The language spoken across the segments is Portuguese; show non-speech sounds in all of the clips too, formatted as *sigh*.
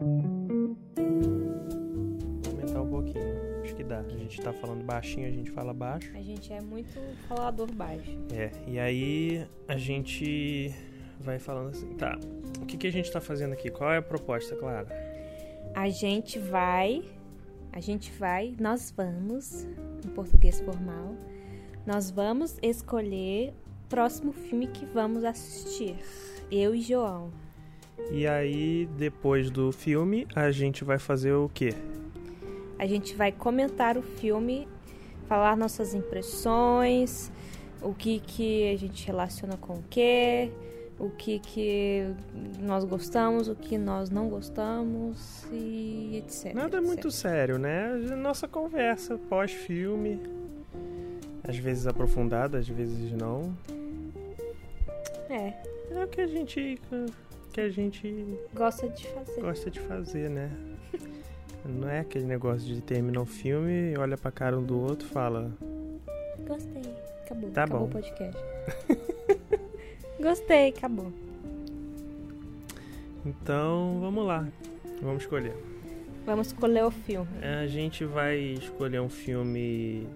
Vou aumentar um pouquinho. Acho que dá. A gente tá falando baixinho, a gente fala baixo. A gente é muito falador baixo. É, e aí a gente vai falando assim, tá. O que, que a gente tá fazendo aqui? Qual é a proposta, Clara? A gente vai. A gente vai. Nós vamos. Em português formal. Nós vamos escolher o próximo filme que vamos assistir. Eu e João. E aí, depois do filme, a gente vai fazer o quê? A gente vai comentar o filme, falar nossas impressões, o que que a gente relaciona com o quê, o que que nós gostamos, o que nós não gostamos e etc. Nada etc. muito sério, né? Nossa conversa pós-filme. Às vezes aprofundada, às vezes não. É, É o que a gente. Que a gente gosta de fazer. gosta de fazer, né? *laughs* Não é aquele negócio de terminar o filme, olha pra cara um do outro e fala. Gostei. Acabou. Tá acabou bom. o podcast. *laughs* Gostei, acabou. Então, vamos lá. Vamos escolher. Vamos escolher o filme. A gente vai escolher um filme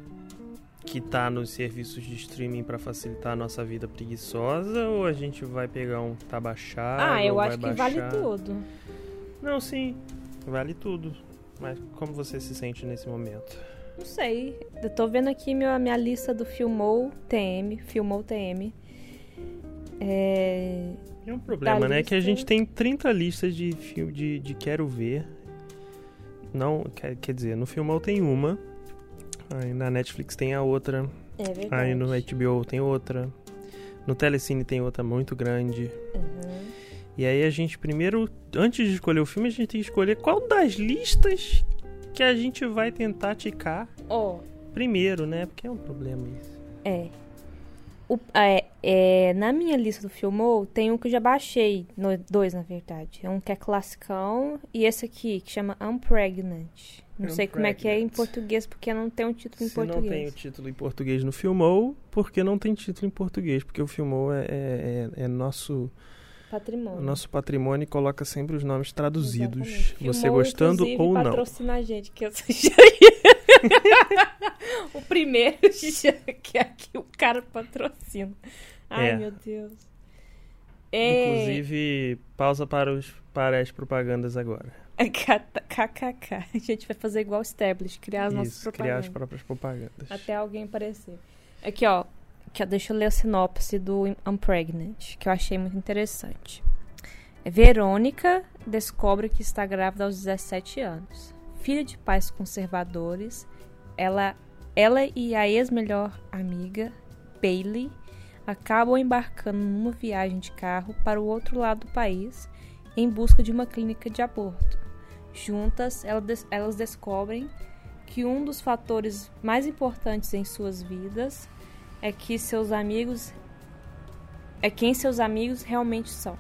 que tá nos serviços de streaming pra facilitar a nossa vida preguiçosa ou a gente vai pegar um que tá baixado? ah, eu acho que vale baixar? tudo. Não, sim. Vale tudo. Mas como você se sente nesse momento? Não sei. Eu tô vendo aqui minha, minha lista do Filmou TM. Filmou TM. É... É um problema, Da né? Que a lista- gente tem 30 listas de de, de quero ver. Não, quer, quer dizer, no Filmou tem uma. Aí na Netflix tem a outra. É verdade. Aí no HBO tem outra. No Telecine tem outra muito grande. Uhum. E aí a gente primeiro, antes de escolher o filme, a gente tem que escolher qual das listas que a gente vai tentar ticar Ó, primeiro, né? Porque é um problema isso. é. O- é, é, Na minha lista do Filmou, tem um que eu já baixei. No, dois, na verdade. Um que é classicão e esse aqui, que chama Unpregnant. Não sei como é que é em Unpregnant. português, porque não tem um título em Se não português. tem o título em português no Filmou, porque não tem título em português? Porque o Filmou é, é, é- é nosso, Patrimônio. nosso patrimônio e coloca sempre os nomes traduzidos. Exatamente. Você Filmou, gostando ou não. patrocina a gente, que eu já... *laughs* *laughs* O primeiro *laughs* que aqui o cara patrocina. Ai, É. meu Deus. É... Inclusive, pausa para, os, para as propagandas agora. KKK. *laughs* A gente vai fazer igual o Establish, criar as nossas Isso, criar as propagandas. próprias propagandas. Até alguém aparecer. Aqui, ó. Aqui, ó. Deixa eu ler a sinopse do Unpregnant, que eu achei muito interessante. Verônica descobre que está grávida aos 17 anos. Filha de pais conservadores, ela, ela e a ex-melhor amiga, Bailey, acabam embarcando numa viagem de carro para o outro lado do país em busca de uma clínica de aborto. Juntas, elas descobrem que um dos fatores mais importantes em suas vidas é que seus amigos é quem seus amigos realmente são.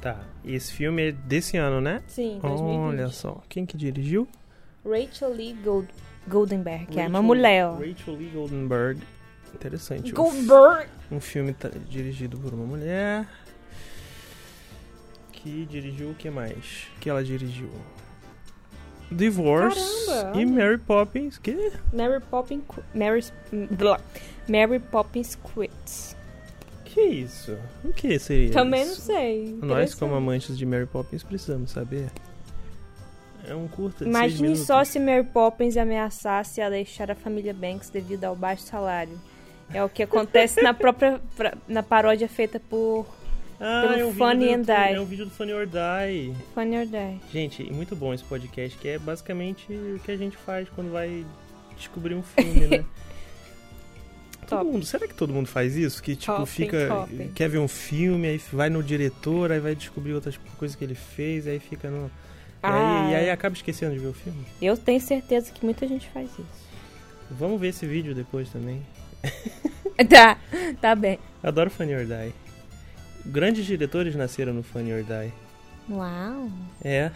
Tá, e esse filme é desse ano, né? Sim, Olha só, quem que dirigiu? Rachel Lee Gold, Goldenberg, que é uma Rachel- mulher, ó. Rachel Lee Goldenberg. Interessante. Goldberg. um filme dirigido por uma mulher. Que dirigiu o que mais? Que ela dirigiu? Divorce Caramba, e. Mary Poppins. Que? Mary Poppins Mary. Mary Poppins Quits. Que isso? O que seria Também não isso? sei. Nós, como amantes de Mary Poppins, precisamos saber. É um curta de Imagine só se Mary Poppins ameaçasse a deixar a família Banks devido ao baixo salário. É o que acontece na própria na paródia feita por ah, pelo é um Funny and YouTube, Die. É um vídeo do Funny or Die. Funny or Die. Gente, muito bom esse podcast, que é basicamente o que a gente faz quando vai descobrir um filme, né? *laughs* Todo Top. mundo, será que todo mundo faz isso? Que tipo, Top, fica. top. Quer ver um filme, aí vai no diretor, aí vai descobrir outras coisas que ele fez, aí fica no. E Ah, aí, e aí acaba esquecendo de ver o filme. Eu tenho certeza que muita gente faz isso. Vamos ver esse vídeo depois também. *laughs* Tá, tá bem. Adoro Funny or Die. Grandes diretores nasceram no Funny or Die. Uau, É.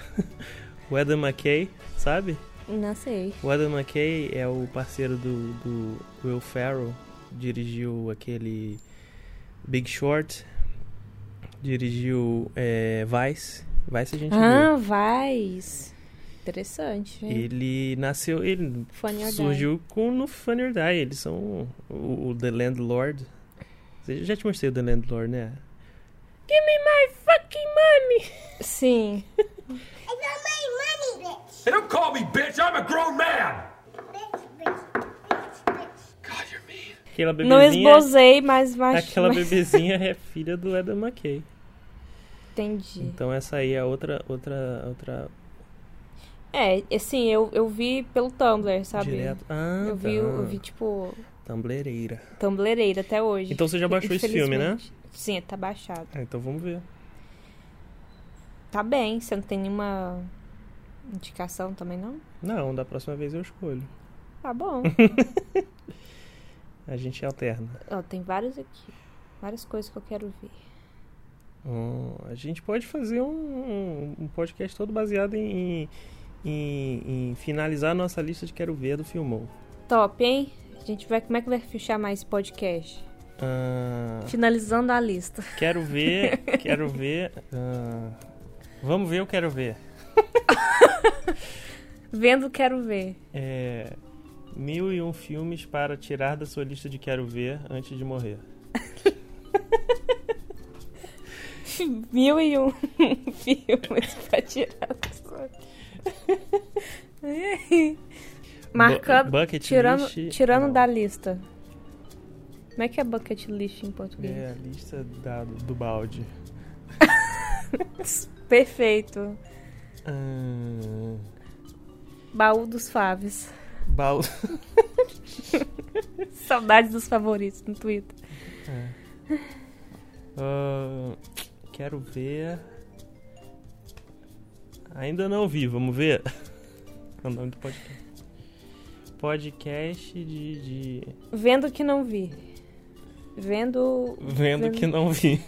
o Adam McKay, sabe? não sei. O Adam McKay é o parceiro do, do Will Ferrell. Dirigiu aquele Big Short. Dirigiu é, Vice. Vai se a gente Ah, vai. Interessante. hein? Ele nasceu, ele Funny or Die. surgiu com no Funny or Die. Eles são o, o The Landlord. Você já te mostrei o The Landlord, né? Give me my fucking money! Sim. *laughs* I got my money, bitch. Hey, don't call me bitch. I'm a grown man. Bitch, bitch, Aquela Não bebezinha, esbozei, mas... mas aquela *laughs* mas- bebezinha é filha do Adam McKay. Entendi. Então essa aí é outra, outra, outra É, assim, eu, eu vi pelo Tumblr, sabe? direto. Ah, Eu vi, tá. eu vi, tipo, Tumblereira. Tumblereira até hoje. Então você já baixou esse filme, né? Sim, tá baixado. Ah, então vamos ver. Tá bem, você não tem nenhuma indicação também, não? Não, da próxima vez eu escolho. Tá bom. *laughs* A gente alterna. Ó, tem vários aqui. Várias coisas que eu quero ver. Hum, a gente pode fazer um, um- podcast todo baseado em, em, em finalizar a nossa lista de quero ver do Filmou. Top, hein? A gente vai. Como é que vai fechar mais esse podcast? Ah, Finalizando a lista. quero ver, *laughs* quero ver. ah, vamos ver, eu quero ver. *laughs* Vendo, quero ver. É, mil e um filmes para tirar da sua lista de quero ver antes de morrer. *laughs* Mil e um *laughs* filmes pra tirar da sua. *laughs* Marcando. Bu- tirando list, tirando não. da lista. Como é que é bucket list em português? É a lista da- do balde. Perfeito. Ah, Baú dos Faves. Bal... *laughs* Saudades dos favoritos no Twitter. Ah, quero ver. Ainda não vi, vamos ver. *laughs* É o nome do podcast. Podcast de. de- Vendo que não vi. Vendo. Vendo Vendo- que não vi.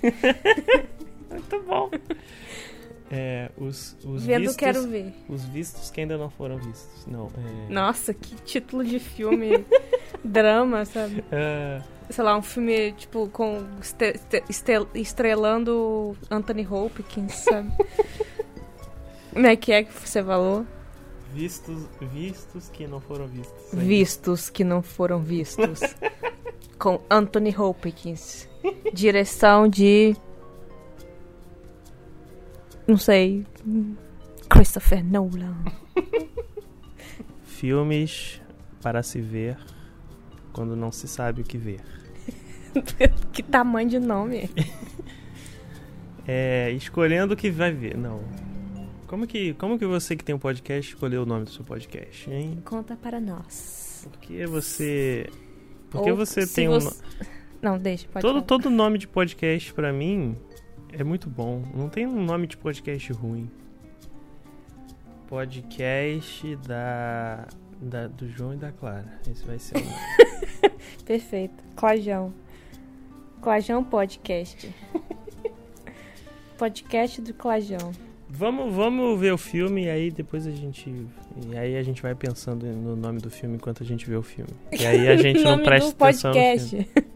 *laughs* Muito bom. É, os, os Vendo vistos. quero ver. Os vistos que ainda não foram vistos. Não, é. Nossa, que título de filme. *laughs* drama, sabe? Ah, Sei lá, um filme, tipo, com estrelando Anthony Hopkins, sabe? *laughs* Como é que é que você falou? vistos, vistos que não foram vistos. ainda. Vistos que não foram vistos. *laughs* com Anthony Hopkins. Direção de. Não sei. Christopher Nolan. *laughs* Filmes para se ver quando não se sabe o que ver. *laughs* que tamanho de nome. *laughs* É, escolhendo o que vai ver. Não. Como que, como que você que tem um podcast escolheu o nome do seu podcast, hein? Conta para nós. Por que você. Por que Ou você tem um. você- Não, deixa, pode Todo, falar. todo nome de podcast pra mim é muito bom. Não tem um nome de podcast ruim. Podcast da, da do João e da Clara. Esse vai ser o nome. *laughs* Perfeito. Clajão. Clajão Podcast. *laughs* podcast do Clajão. Vamos, vamos ver o filme e aí depois a gente. E aí a gente vai pensando no nome do filme enquanto a gente vê o filme. E aí a *laughs* gente não presta atenção no podcast. filme.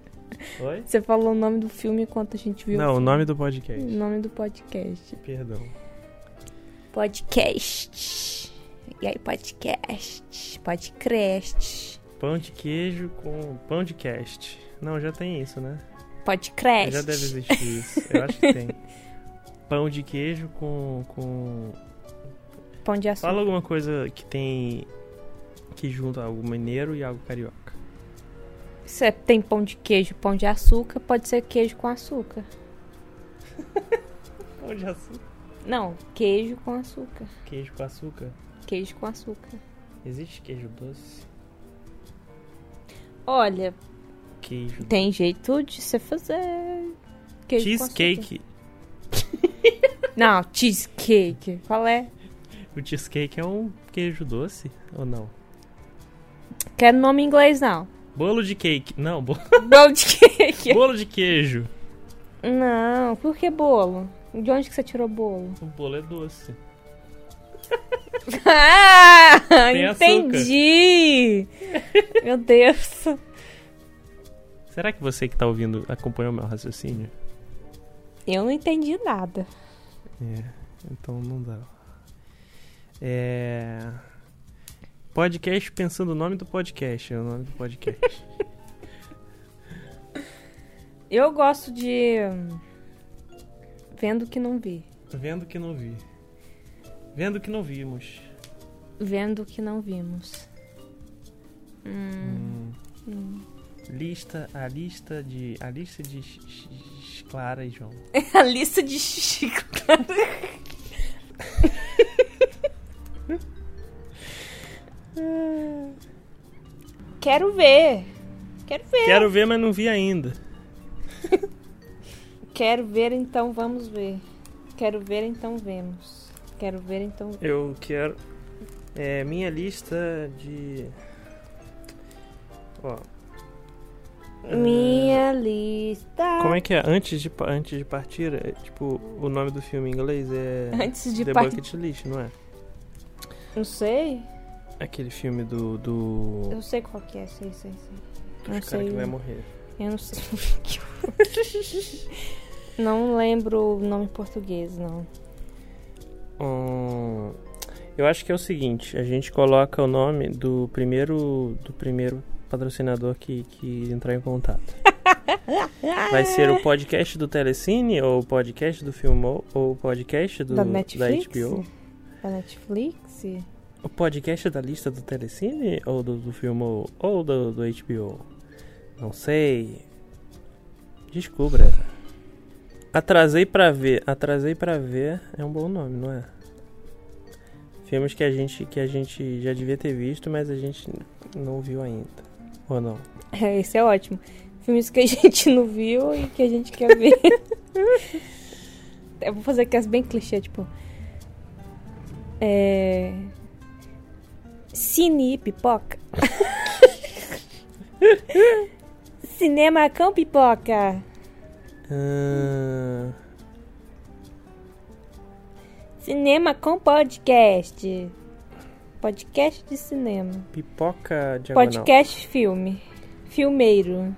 Oi? Você falou o nome do filme enquanto a gente viu Não, o o nome do podcast. O nome do podcast. Perdão. Podcast. E aí, podcast. Podcast. Pão de queijo com pão de cast. Não, já tem isso, né? Podcast. Já deve existir isso. Eu acho que tem. *laughs* Pão de queijo com. com... Pão de açúcar. Fala alguma coisa que tem. que junta algo mineiro e algo carioca. Você tem pão de queijo, pão de açúcar, pode ser queijo com açúcar. *laughs* Pão de açúcar. Não, queijo com açúcar. Queijo com açúcar. Queijo com açúcar. Existe queijo doce? Olha, Queijo. tem jeito de você fazer queijo com Cheesecake. *laughs* Não, cheesecake. Qual é? O cheesecake é um queijo doce ou não? Quero nome em inglês, não. Bolo de cake. Não, bo- *laughs* Bolo de cake. bolo de queijo. Não, por que bolo? De onde que você tirou bolo? O bolo é doce. *laughs* Ah, Tem entendi. Meu Deus. Será que você que tá ouvindo acompanhou meu raciocínio? Eu não entendi nada. É. Então não dá. É. Podcast pensando o nome do podcast. é O nome do podcast. *laughs* Eu gosto de. hum, Vendo que não vi. Vendo que não vi. Vendo que não vimos. Vendo que não vimos. Hum, Hum. hum. Lista, a lista de. A lista de X- X- Clara e João. *laughs* A lista de *laughs* Quero ver. Quero ver. Quero ver, mas não vi ainda. *laughs* Quero ver, então vamos ver. Quero ver, então vemos. Quero ver, então. Eu quero. É minha lista de. Ó. Minha lista. Como é que é? Antes de, antes de partir, é, tipo, o nome do filme em inglês é. Antes de The partir. Bucket List, não é? Não sei. Aquele filme do. do... Eu sei qual que é, sei, sei, sei. Não Os cara sei. que vai morrer. Eu não sei. *laughs* não lembro o nome em português, não. Hum, eu acho que é o seguinte, a gente coloca o nome do primeiro do primeiro patrocinador que, que entrar em contato. *laughs* Vai ser o podcast do Telecine, ou o podcast do Filmou, ou o podcast do, da Netflix? HBO? Da Netflix? O podcast da lista do Telecine, ou do, do Filmou, ou do, do HBO? Não sei. Descubra. Atrasei pra ver. Atrasei pra ver é um bom nome, não é? Filmes que a gente que a gente já devia ter visto, mas a gente não viu ainda. Ou não? É, esse é ótimo. Filmes que a *laughs* gente não viu e que a gente quer ver. *laughs* Eu vou fazer aquelas bem clichê, tipo. É. Cine pipoca. *laughs* Cinema com pipoca. Ah, Cinema com podcast. Podcast de cinema. pipoca diagonal. Podcast filme. Filmeiro.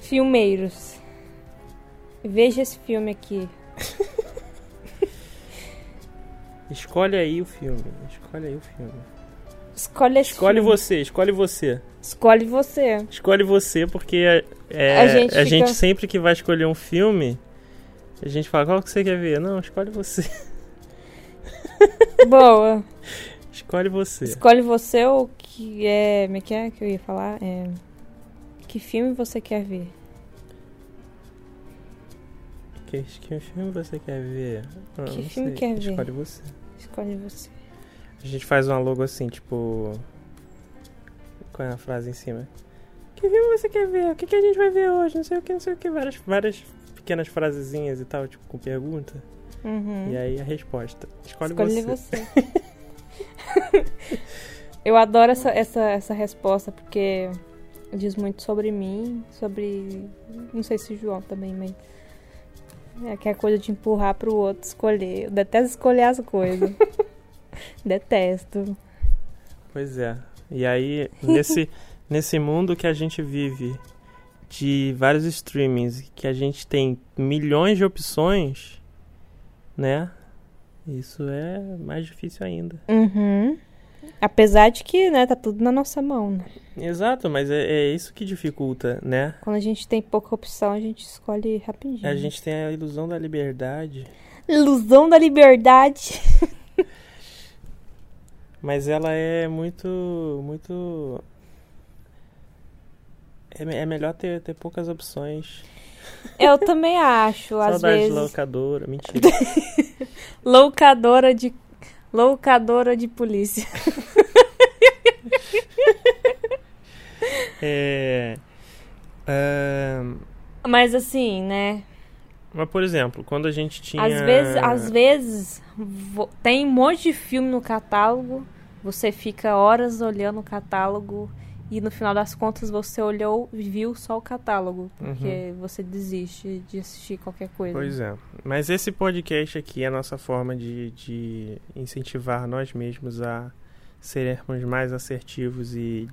Filmeiros. Veja esse filme aqui. *laughs* Escolhe aí o filme. Escolhe aí o filme. Escolhe esse Escolhe filme. você, escolhe você. Escolhe você. Escolhe você, porque é, A a, gente gente, fica- sempre que vai escolher um filme, a gente fala, qual que você quer ver? Não, escolhe você. *laughs* Boa. Escolhe você. Escolhe você ou que é. Como é que é que eu ia falar? É, que filme você quer ver? Que, que filme você quer ver? Ah, Que filme sei. quer ver? Escolhe você. Escolhe você. A gente faz uma logo assim, tipo. Qual é a frase em cima? Que filme você quer ver? O que, que a gente vai ver hoje? Não sei o que, não sei o que. Várias, várias pequenas frasezinhas e tal, tipo, com pergunta. Uhum. E aí a resposta. Escolhe, Escolhe você. você. *laughs* Eu adoro essa, essa, essa resposta porque diz muito sobre mim, sobre. Não sei se o João também, mas. É aquela coisa de empurrar pro outro escolher. Eu detesto escolher as coisas. *laughs* Detesto. Pois é. E aí, nesse, *laughs* nesse mundo que a gente vive de vários streamings, que a gente tem milhões de opções, né? Isso é mais difícil ainda. Uhum. Apesar de que, né, tá tudo na nossa mão, né? Exato, mas é, é isso que dificulta, né? Quando a gente tem pouca opção, a gente escolhe rapidinho. A gente tem a ilusão da liberdade, Ilusão da liberdade. *laughs* mas ela é muito, muito... É, é melhor ter, ter poucas opções. Eu também acho, *laughs* às Saudade de vezes. locadora, mentira. *laughs* Loucadora de. Loucadora de polícia. *laughs* é... ahn, Mas assim, né? Mas, por exemplo, quando a gente tinha. Às vezes, às vezes vo- tem um monte de filme no catálogo, você fica horas olhando o catálogo e no final das contas você olhou e viu só o catálogo, porque você desiste de assistir qualquer coisa. Pois é. Mas esse podcast aqui é a nossa forma de, de incentivar nós mesmos a sermos mais assertivos e,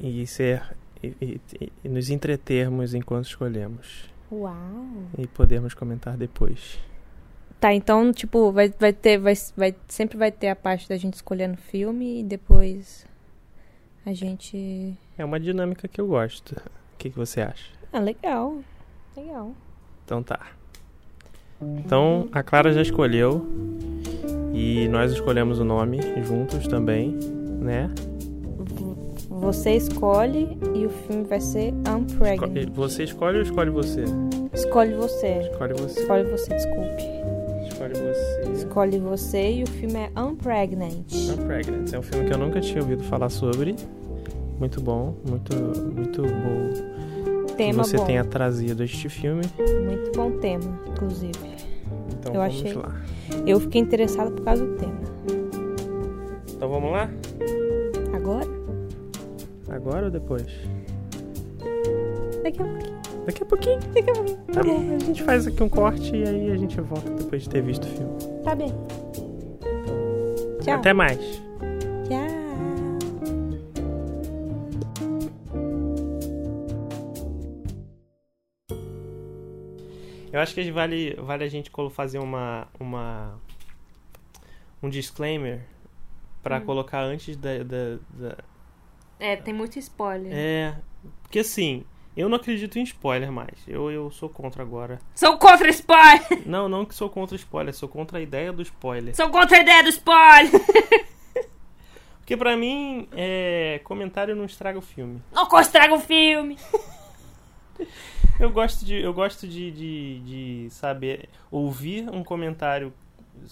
e ser. E, e- e nos entretermos enquanto escolhemos. Uau. e podermos comentar depois. Tá, então, tipo, vai, vai ter. Vai, vai, sempre vai ter a parte da gente escolhendo filme e depois a gente. É uma dinâmica que eu gosto. O que, que você acha? Ah, legal. Legal. Então tá. Então a Clara já escolheu e nós escolhemos o nome juntos também, né? Você escolhe e o filme vai ser Esco- Unpregnant. Você escolhe ou escolhe você? Escolhe você. Escolhe você. Escolhe você, desculpe. Escolhe você. Escolhe você e o filme é Unpregnant. Unpregnant. É um filme que eu nunca tinha ouvido falar sobre. Muito bom, muito, muito bom que Tema você bom. tenha trazido este filme. Muito bom tema, inclusive. Então Eu vamos achei. lá. Eu fiquei interessada por causa do tema. Então vamos lá? Agora? Agora ou depois? Daqui a pouquinho. Daqui a pouquinho. Daqui a pouquinho. Tá bom, a gente faz aqui um corte e aí a gente volta depois de ter visto o filme. Tá bem. Tchau. Até mais. Eu acho que vale, vale a gente fazer uma, uma um disclaimer pra Hum. colocar antes da, da, da- É, tem muito spoiler. É, porque assim, eu não acredito em spoiler mais. Eu, eu sou contra agora. Sou contra spoiler! Não, não que sou contra spoiler, sou contra a ideia do spoiler. Sou contra a ideia do spoiler! *laughs* Porque pra mim, é, comentário não estraga o filme. Não estraga o filme! *laughs* Eu gosto de, eu gosto de, de, de saber, ouvir um comentário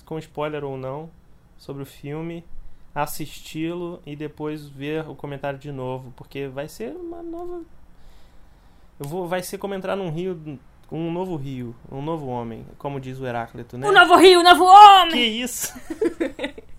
com spoiler ou não sobre o filme, assisti-lo e depois ver o comentário de novo, porque vai ser uma nova. Eu vou, vai ser como entrar num rio, um novo rio, um novo homem, como diz o Heráclito, né? O novo rio, o novo Que homem! isso? *laughs*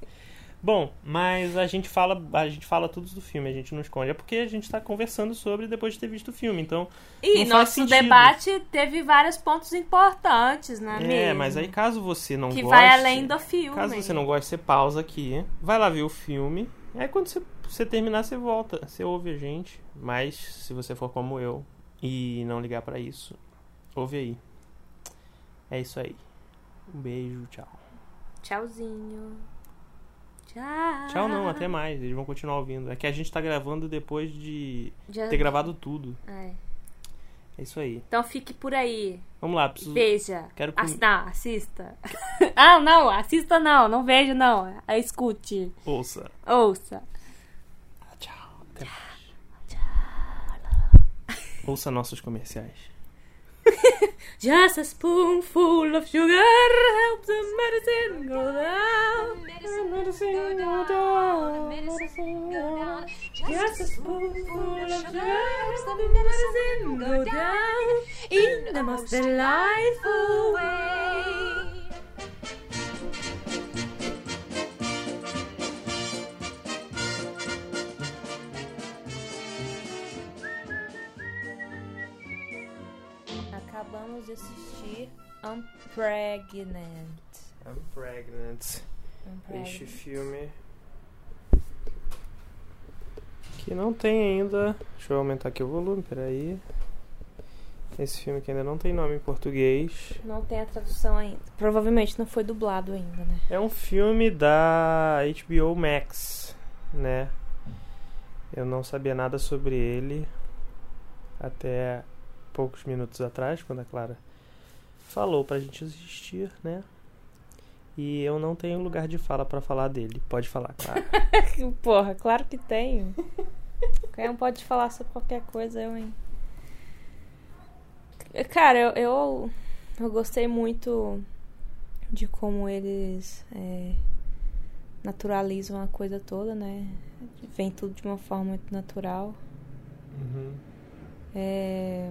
Bom, mas a gente fala, a gente fala tudo do filme, a gente não esconde. É porque a gente tá conversando sobre depois de ter visto o filme, então E nosso debate teve vários pontos importantes, né, É, mesmo? mas aí caso você não Que goste. vai além do filme. Caso você não goste, você pausa aqui, vai lá ver o filme. Aí quando você, você terminar, você volta. Você ouve a gente. Mas se você for como eu e não ligar pra isso, ouve aí. É isso aí. Um beijo, tchau. Tchauzinho. Tchau. Tchau não, até mais. Eles vão continuar ouvindo. É que a gente tá gravando depois de Já- ter gravado tudo. É. É isso aí. Então fique por aí. Vamos lá, preciso. Veja. Quero Ass- Não, assista. *laughs* ah, não, assista não. Não vejo não. Ah, Escute. Ouça. Ouça. Ah, Tchau. Até mais. Ouça nossos comerciais. *laughs* Just a spoonful of sugar helps the medicine go down. Medicine go down. Medicine go down. Just a spoonful of sugar helps the medicine go down in the most delightful way. Acabamos de assistir Unpregnant. I'm pregnant. Unpregnant. Este filme. Que não tem ainda. Deixa eu aumentar aqui o volume, peraí. Esse filme que ainda não tem nome em português. Não tem a tradução ainda. Provavelmente não foi dublado ainda, né? É um filme da HBO Max, né? Eu não sabia nada sobre ele até poucos minutos atrás, quando a Clara falou pra gente assistir, né? E eu não tenho lugar de fala pra falar dele. Pode falar, Clara. *laughs* Porra, claro que tenho. Qualquer um pode falar sobre qualquer coisa, eu, hein? Cara, eu, eu, eu gostei muito de como eles é, naturalizam a coisa toda, né? Vem tudo de uma forma muito natural. Uhum. É,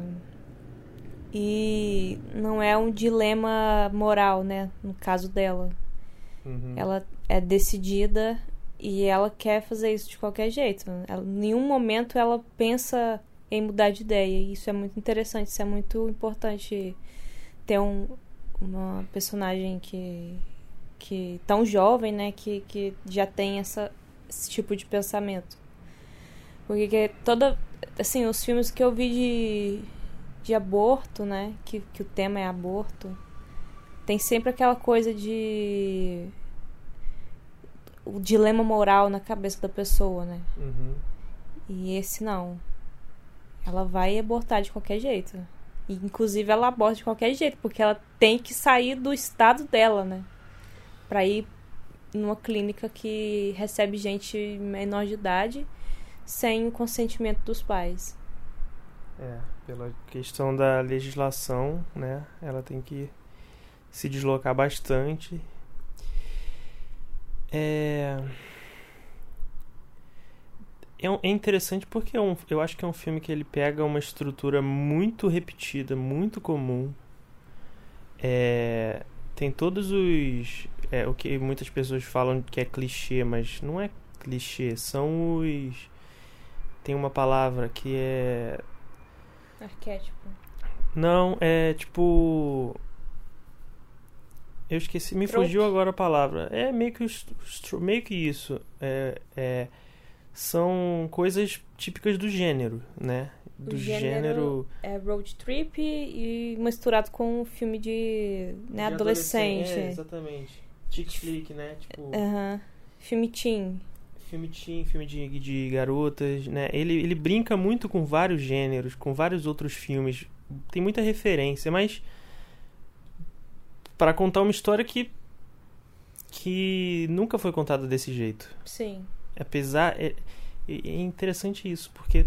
E não é um dilema moral, né? No caso dela. Uhum. Ela é decidida e ela quer fazer isso de qualquer jeito. Ela, em nenhum momento ela pensa em mudar de ideia. E isso é muito interessante, isso é muito importante ter um, uma personagem que, que tão jovem, né, que, que já tem essa, esse tipo de pensamento. Porque que toda assim, os filmes que eu vi de de aborto, né? Que, que o tema é aborto. Tem sempre aquela coisa de. O dilema moral na cabeça da pessoa, né? Uhum. E esse não. Ela vai abortar de qualquer jeito. E, inclusive ela aborta de qualquer jeito, porque ela tem que sair do estado dela, né? Pra ir numa clínica que recebe gente menor de idade sem o consentimento dos pais. É, pela questão da legislação, né? Ela tem que se deslocar bastante. É. É, é interessante porque é um, eu acho que é um filme que ele pega uma estrutura muito repetida, muito comum. É, tem todos os. É, o que muitas pessoas falam que é clichê, mas não é clichê, são os. Tem uma palavra que é. Arquétipo. Não, é tipo. Eu esqueci, me Trope. fugiu agora a palavra. É meio que, meio que isso. É, é, são coisas típicas do gênero, né? Do gênero- É road trip e misturado com um filme de, né, de adolescente. É, exatamente. Chick flick, né? Tipo, Aham. Filme teen. Filme teen, filme de, de garotas, né? Ele, ele brinca muito com vários gêneros, com vários outros filmes. Tem muita referência, mas para contar uma história que que nunca foi contada desse jeito. Sim. Apesar é, é interessante isso, porque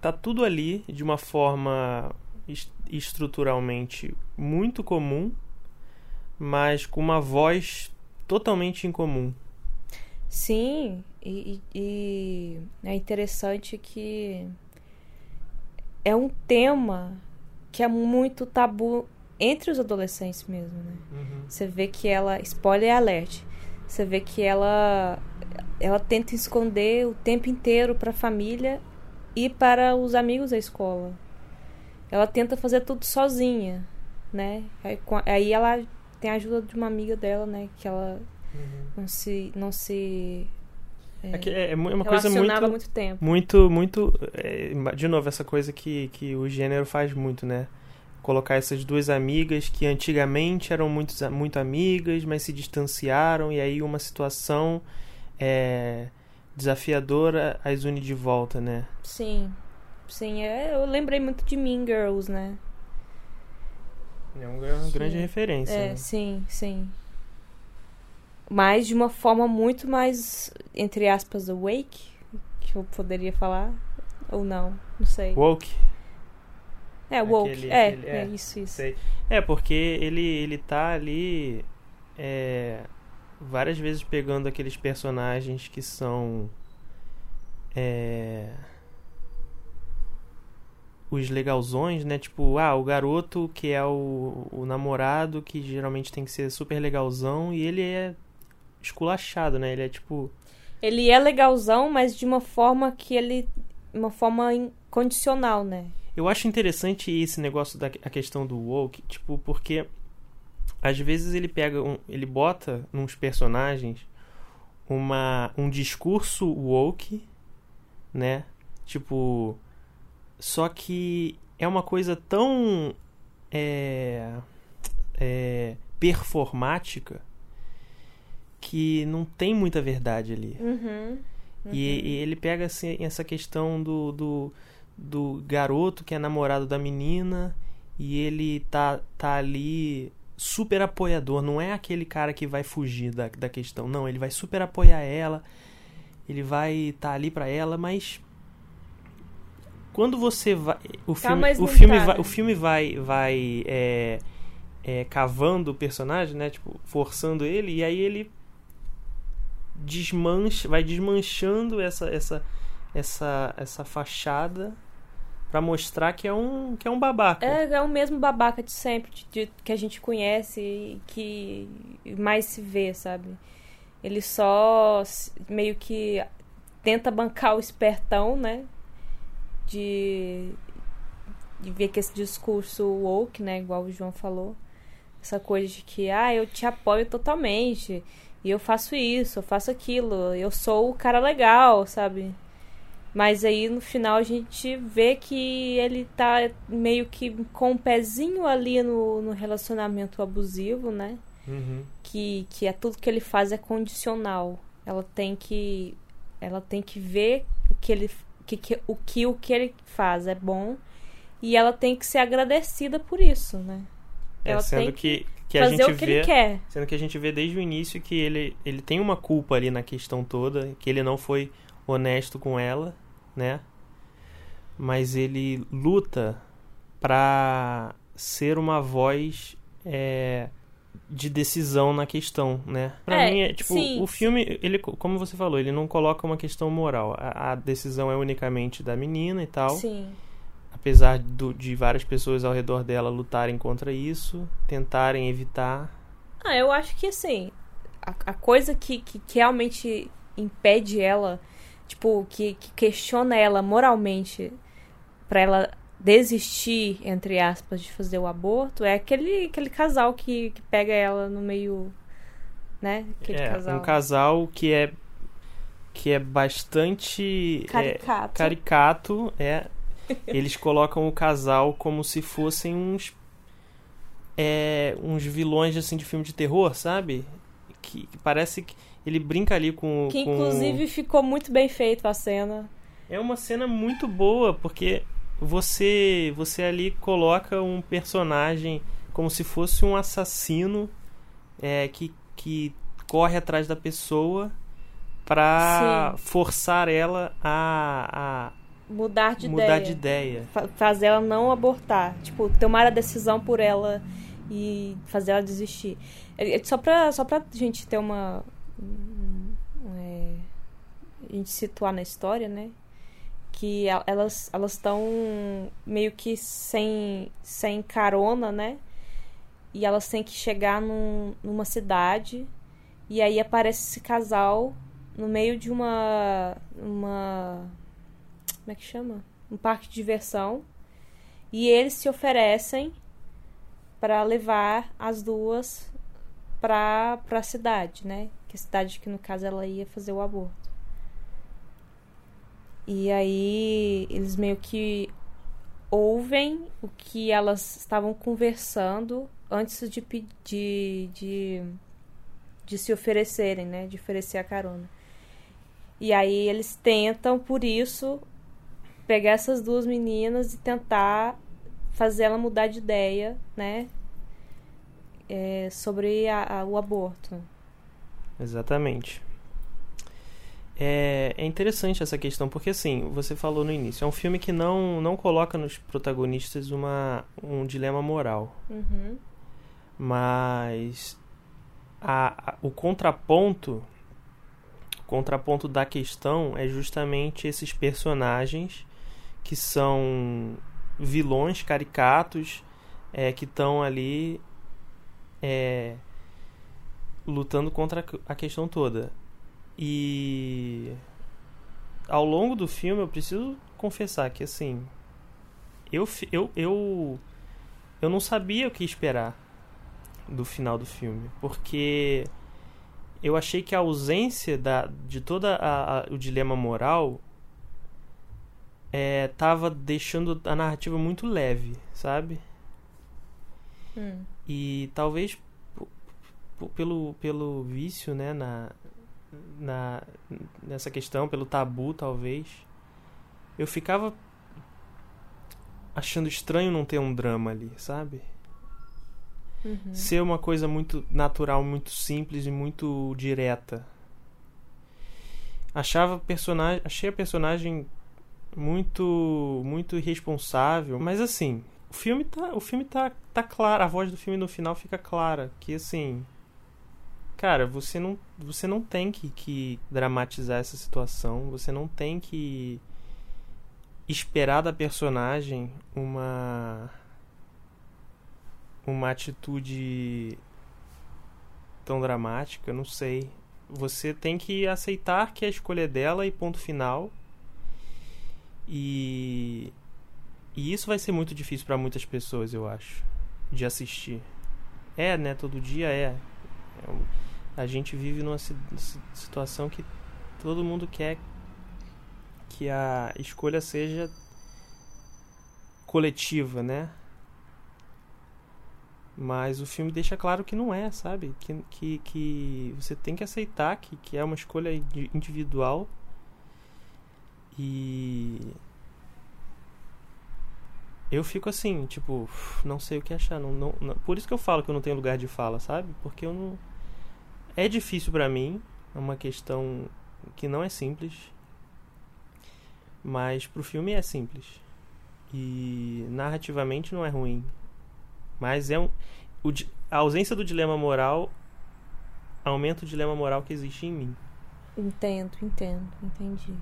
tá tudo ali de uma forma es- estruturalmente muito comum, mas com uma voz totalmente incomum. Sim, e, e- é interessante que é um tema que é muito tabu entre os adolescentes mesmo, né? Você vê que ela, spoiler alert, você vê que ela ela tenta esconder o tempo inteiro para a família e para os amigos da escola. Ela tenta fazer tudo sozinha, né? Aí, aí ela tem a ajuda de uma amiga dela, né? Que ela não se não se É, que é, é mu- é uma coisa muito, muito tempo. muito, muito. é, de novo, essa coisa que, que o gênero faz muito, né? Colocar essas duas amigas que antigamente eram muito, muito amigas, mas se distanciaram, e aí uma situação é, desafiadora as une de volta, né? Sim. Sim, é, eu lembrei muito de Mean Girls, né? É uma gra- grande Sim. referência. É, né? sim, sim. Mas de uma forma muito mais, entre aspas, awake, que eu poderia falar. Ou não, não sei. Woke, É, woke. Aquele- é, aquele- é, é, isso, isso. sei. É, porque ele, ele tá ali é, várias vezes pegando aqueles personagens que são é, os legalzões, né? Tipo, ah, o garoto que é o, o namorado que geralmente tem que ser super legalzão e ele é esculachado, né? Ele é tipo Ele é legalzão, mas de uma forma que ele. Uma forma incondicional, né? Eu acho interessante esse negócio da a questão do woke, tipo, porque às vezes ele pega um, ele bota nos personagens uma um discurso woke, né? Tipo, só que é uma coisa tão é, é, performática que não tem muita verdade ali. Uhum. E, e ele pega assim, essa questão do, do, do garoto que é namorado da menina e ele tá, tá ali super apoiador. Não é aquele cara que vai fugir da, da questão. Não, ele vai super apoiar ela. Ele vai estar ali pra ela, mas quando você vai o filme mas o filme tá, vai, o filme vai vai é, é, cavando o personagem né tipo forçando ele e aí ele desmancha, vai desmanchando essa essa essa essa fachada pra mostrar que é um que é um babaca. É, é o mesmo babaca de sempre, de- de- que a gente conhece e que mais se vê, sabe? Ele só meio que tenta bancar o espertão, né? De, de ver que esse discurso woke, né? Igual o João falou. Essa coisa de que, ah, eu te apoio totalmente. E eu faço isso, eu faço aquilo. Eu sou o cara legal, sabe? Mas aí no final a gente vê que ele tá meio que com um pezinho ali no, no relacionamento abusivo, né? Uhum. Que, que é tudo que ele faz é condicional. Ela tem que ela tem que ver o que ele que, que, o que o que ele faz é bom e ela tem que ser agradecida por isso, né? É, Ela sendo tem que, que a gente que vê, quer. sendo que a gente vê desde o início que ele, ele tem uma culpa ali na questão toda, que ele não foi honesto com ela, né? Mas ele luta pra ser uma voz é, de decisão na questão, né? Pra É, mim, é, tipo, sim. o filme, ele, como você falou, ele não coloca uma questão moral. A, a decisão é unicamente da menina e tal. Sim. Apesar do- de várias pessoas ao redor dela lutarem contra isso, tentarem evitar. Ah, eu acho que assim, a, a coisa que, que, que realmente impede ela, tipo, que, que questiona ela moralmente pra ela desistir, entre aspas, de fazer o aborto, é aquele, aquele casal que, que pega ela no meio. Né? Aquele é, casal. um casal que é que é bastante é, Caricato. caricato, é. Eles colocam o casal como se fossem uns é, uns vilões assim de filme de terror, sabe? Que, que parece que ele brinca ali com Que com- inclusive ficou muito bem feito a cena. É uma cena muito boa, porque você você ali coloca um personagem como se fosse um assassino é, que, que corre atrás da pessoa pra forçar ela a, Mudar de mudar ideia. de ideia. Fa- fazer ela não abortar. Tipo, tomar a decisão por ela e fazer ela desistir. É- é Só pra, só pra gente ter uma. um, é, a gente situar na história, né? Que el- elas elas estão meio que sem, sem carona, né? E elas têm que chegar num- numa cidade. E aí aparece esse casal no meio de uma. uma como é que chama? Um parque de diversão. E eles se oferecem para levar as duas pra, pra cidade, né? Que a cidade que no caso ela ia fazer o aborto. E aí eles meio que ouvem o que elas estavam conversando antes de pedir de, de se oferecerem, né? De oferecer a carona. E aí eles tentam, por isso, pegar essas duas meninas e tentar fazer ela mudar de ideia, né? É, sobre a- a- o aborto. Exatamente. É, é interessante essa questão, porque assim, você falou no início, é um filme que não, não coloca nos protagonistas uma, um dilema moral. Uhum. mas a, a- o contraponto o contraponto da questão é justamente esses personagens que são vilões caricatos é, que estão ali é, lutando contra a questão toda. E ao longo do filme eu preciso confessar que assim eu eu, eu eu não sabia o que esperar do final do filme, porque eu achei que a ausência da, de toda a, a- o dilema moral é, tava deixando a narrativa muito leve, sabe? Hum. E talvez pelo, pelo vício, né, na, na, nessa questão, pelo tabu, talvez, eu ficava achando estranho não ter um drama ali, sabe? Uhum. ser uma coisa muito natural, muito simples e muito direta. Achava personagem, achei a personagem muito muito irresponsável, mas assim, o filme tá, o filme tá tá claro, a voz do filme no final fica clara, que assim, cara, você não você não tem que, que dramatizar essa situação, você não tem que esperar da personagem uma uma atitude tão dramática, não sei. Você tem que aceitar que a escolha é dela e ponto final. E e isso vai ser muito difícil para muitas pessoas, eu acho, de assistir. É, né, todo dia é. É A gente vive numa si- si- situação que todo mundo quer que a escolha seja coletiva, né? Mas o filme deixa claro que não é, sabe? Que, que, que você tem que aceitar que, que é uma escolha individual. E. Eu fico assim, tipo, não sei o que achar. Não, não, não, por isso que eu falo que eu não tenho lugar de fala, sabe? Porque eu não. É difícil para mim. É uma questão que não é simples. Mas pro filme é simples. E narrativamente não é ruim. Mas é um. O, a ausência do dilema moral aumenta o dilema moral que existe em mim. Entendo, entendo, entendi.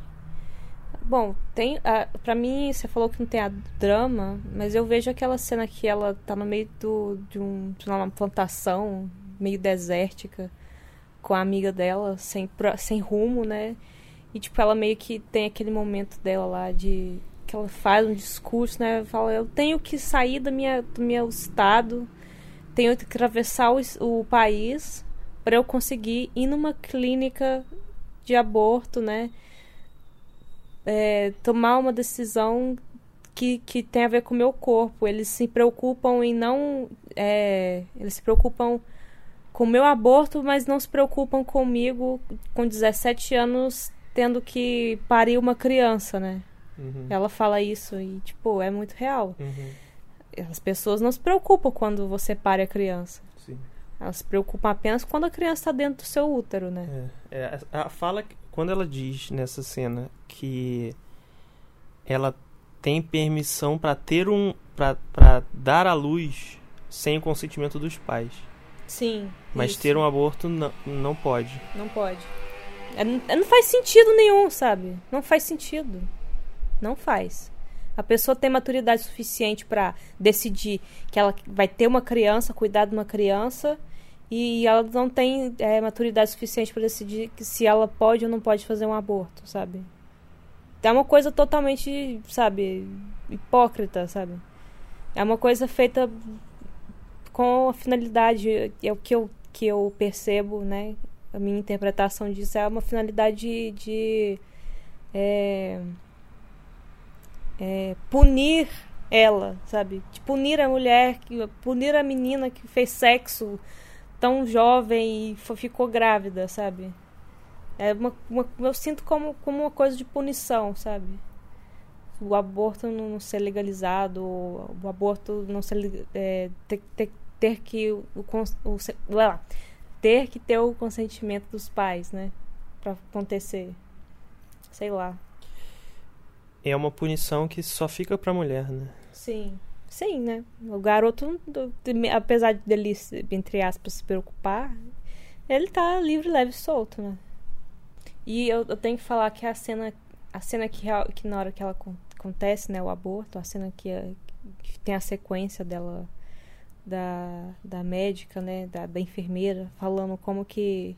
Bom, tem. Uh, pra mim, você falou que não tem a drama, mas eu vejo aquela cena que ela tá no meio do, de, um, de uma plantação meio desértica com a amiga dela, sem, sem rumo, né? E, tipo, ela meio que tem aquele momento dela lá de. que ela faz um discurso, né? Fala, eu tenho que sair da minha, do meu estado, tenho que atravessar o, o país para eu conseguir ir numa clínica de aborto, né? É, tomar uma decisão que, que tem a ver com o meu corpo. Eles se preocupam em não. É, eles se preocupam com o meu aborto, mas não se preocupam comigo com 17 anos tendo que parir uma criança, né? Uhum. Ela fala isso e, tipo, é muito real. Uhum. As pessoas não se preocupam quando você pare a criança. Sim. Elas se preocupam apenas quando a criança está dentro do seu útero, né? É, é, a fala, quando ela diz nessa cena que ela tem permissão para ter um. para dar à luz sem o consentimento dos pais. Sim. Mas isso. ter um aborto não, não pode. Não pode. É, não faz sentido nenhum, sabe? Não faz sentido. Não faz. A pessoa tem maturidade suficiente para decidir que ela vai ter uma criança, cuidar de uma criança, e ela não tem é, maturidade suficiente para decidir se ela pode ou não pode fazer um aborto, sabe? É uma coisa totalmente, sabe, hipócrita, sabe? É uma coisa feita com a finalidade, é o que eu, que eu percebo, né? a minha interpretação disso é uma finalidade de, de é, é, punir ela, sabe? De punir a mulher, punir a menina que fez sexo tão jovem e ficou grávida, sabe? É uma, uma, eu sinto como, como uma coisa de punição, sabe? O aborto não, ser legalizado, o aborto não ser é, ter, ter, ter que o, o, lá, ter que ter o consentimento dos pais, né? Pra acontecer. Sei lá. É uma punição que só fica pra mulher, né? Sim. Sim, né? O garoto, apesar dele, entre aspas, se preocupar, ele tá livre, leve e solto, né? E eu, eu tenho que falar que a cena, a cena que, que na hora que ela acontece, né, o aborto, a cena que, que tem a sequência dela da, da médica, né, da, da enfermeira, falando como que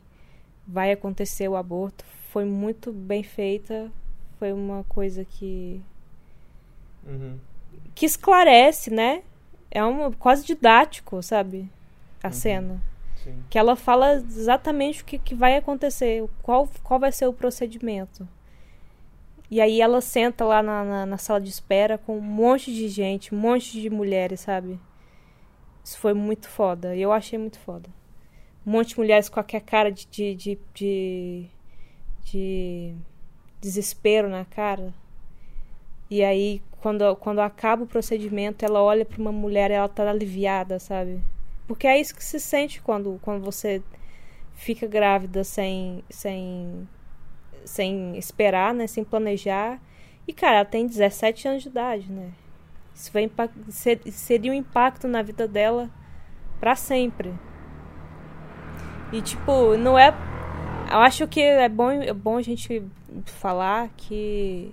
vai acontecer o aborto. Foi muito bem feita, foi uma coisa que uhum. Que esclarece, né? É um quase didático, sabe? A uhum. cena. Sim. Que ela fala exatamente o que, que vai acontecer, qual, qual vai ser o procedimento. E aí ela senta lá na, na, na sala de espera com um monte de gente, um monte de mulheres, sabe? Isso foi muito foda. Eu achei muito foda. Um monte de mulheres com aquela cara de, de, de, de, de desespero na cara. E aí, quando, quando acaba o procedimento, ela olha para uma mulher e ela tá aliviada, sabe? Porque é isso que se sente quando, quando você fica grávida sem, sem, sem esperar, né? Sem planejar. E, cara, ela tem 17 anos de idade, né? Isso vai ser, seria um impacto na vida dela para sempre. E tipo, não é. Eu acho que é bom, é bom a gente falar que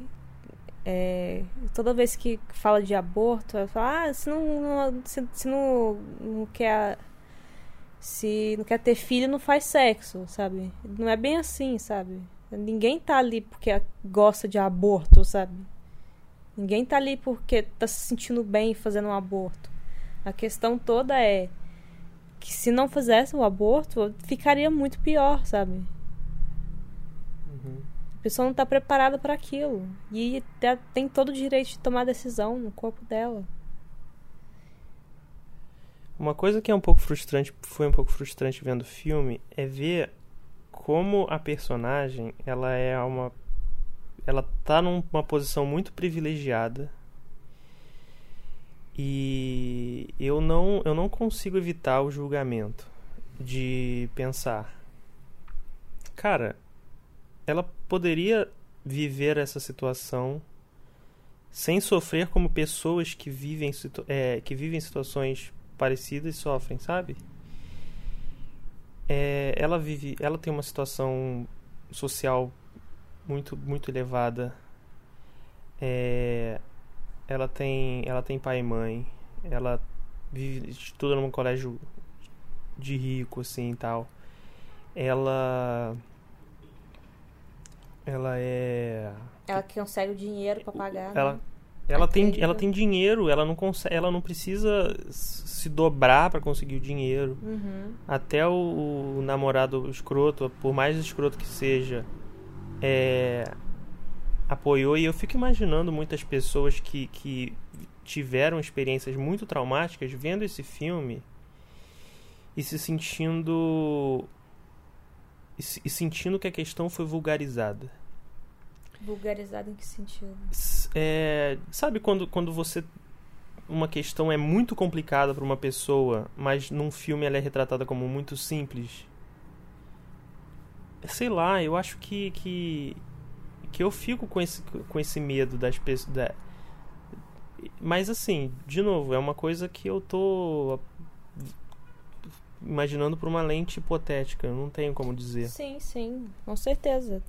é, toda vez que fala de aborto, ela fala, ah, se não, se, se, não, não quer se não quer ter filho, não faz sexo, sabe? Não é bem assim, sabe? Ninguém tá ali porque gosta de aborto, sabe? Ninguém tá ali porque tá se sentindo bem fazendo um aborto. A questão toda é que se não fizesse o aborto, ficaria muito pior, sabe? A pessoa não tá preparada para aquilo. E te- tem todo o direito de tomar decisão no corpo dela. Uma coisa que é um pouco frustrante, foi um pouco frustrante vendo o filme, é ver como a personagem, ela é uma ela tá numa posição muito privilegiada. E eu não eu não consigo evitar o julgamento de pensar cara, ela poderia viver essa situação sem sofrer como pessoas que vivem, é, que vivem situações parecidas sofrem, sabe? É, ela vive, ela tem uma situação social muito muito elevada. É, ela tem, ela tem pai e mãe. Ela vive, estuda num colégio de rico assim e tal. Ela ela é Ela consegue o dinheiro para pagar. ela né? ela tem ela tem dinheiro ela não consegue ela não precisa se dobrar para conseguir o dinheiro Uhum. até o, o namorado escroto por mais escroto que seja é, apoiou e eu fico imaginando muitas pessoas que, que tiveram experiências muito traumáticas vendo esse filme e se sentindo e, se- sentindo que a questão foi vulgarizada Vulgarizado em que sentido? É, sabe quando, quando você uma questão é muito complicada para uma pessoa, mas num filme ela é retratada como muito simples? Sei lá, eu acho que que, que eu fico com esse, com esse medo das pessoas. Da... Mas assim, de novo, é uma coisa que eu tô imaginando por uma lente hipotética, não tenho como dizer. Sim, sim, com certeza.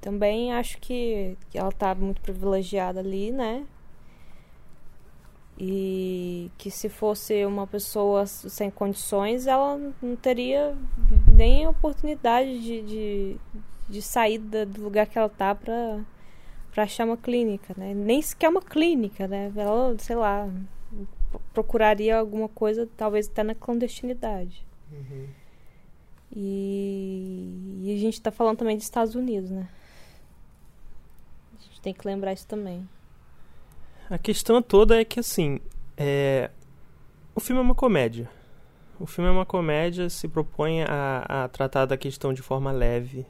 Também acho que ela tá muito privilegiada ali, né? E que se fosse uma pessoa sem condições, ela não teria nem oportunidade de, de, de sair do lugar que ela tá pra, pra achar uma clínica, né? Nem sequer uma clínica, né? Ela, sei lá, procuraria alguma coisa, talvez até na clandestinidade. E, e a gente tá falando também dos Estados Unidos, né? A gente tem que lembrar isso também. A questão toda é que, assim, é... o filme é uma comédia. O filme é uma comédia, se propõe a, a tratar da questão de forma leve.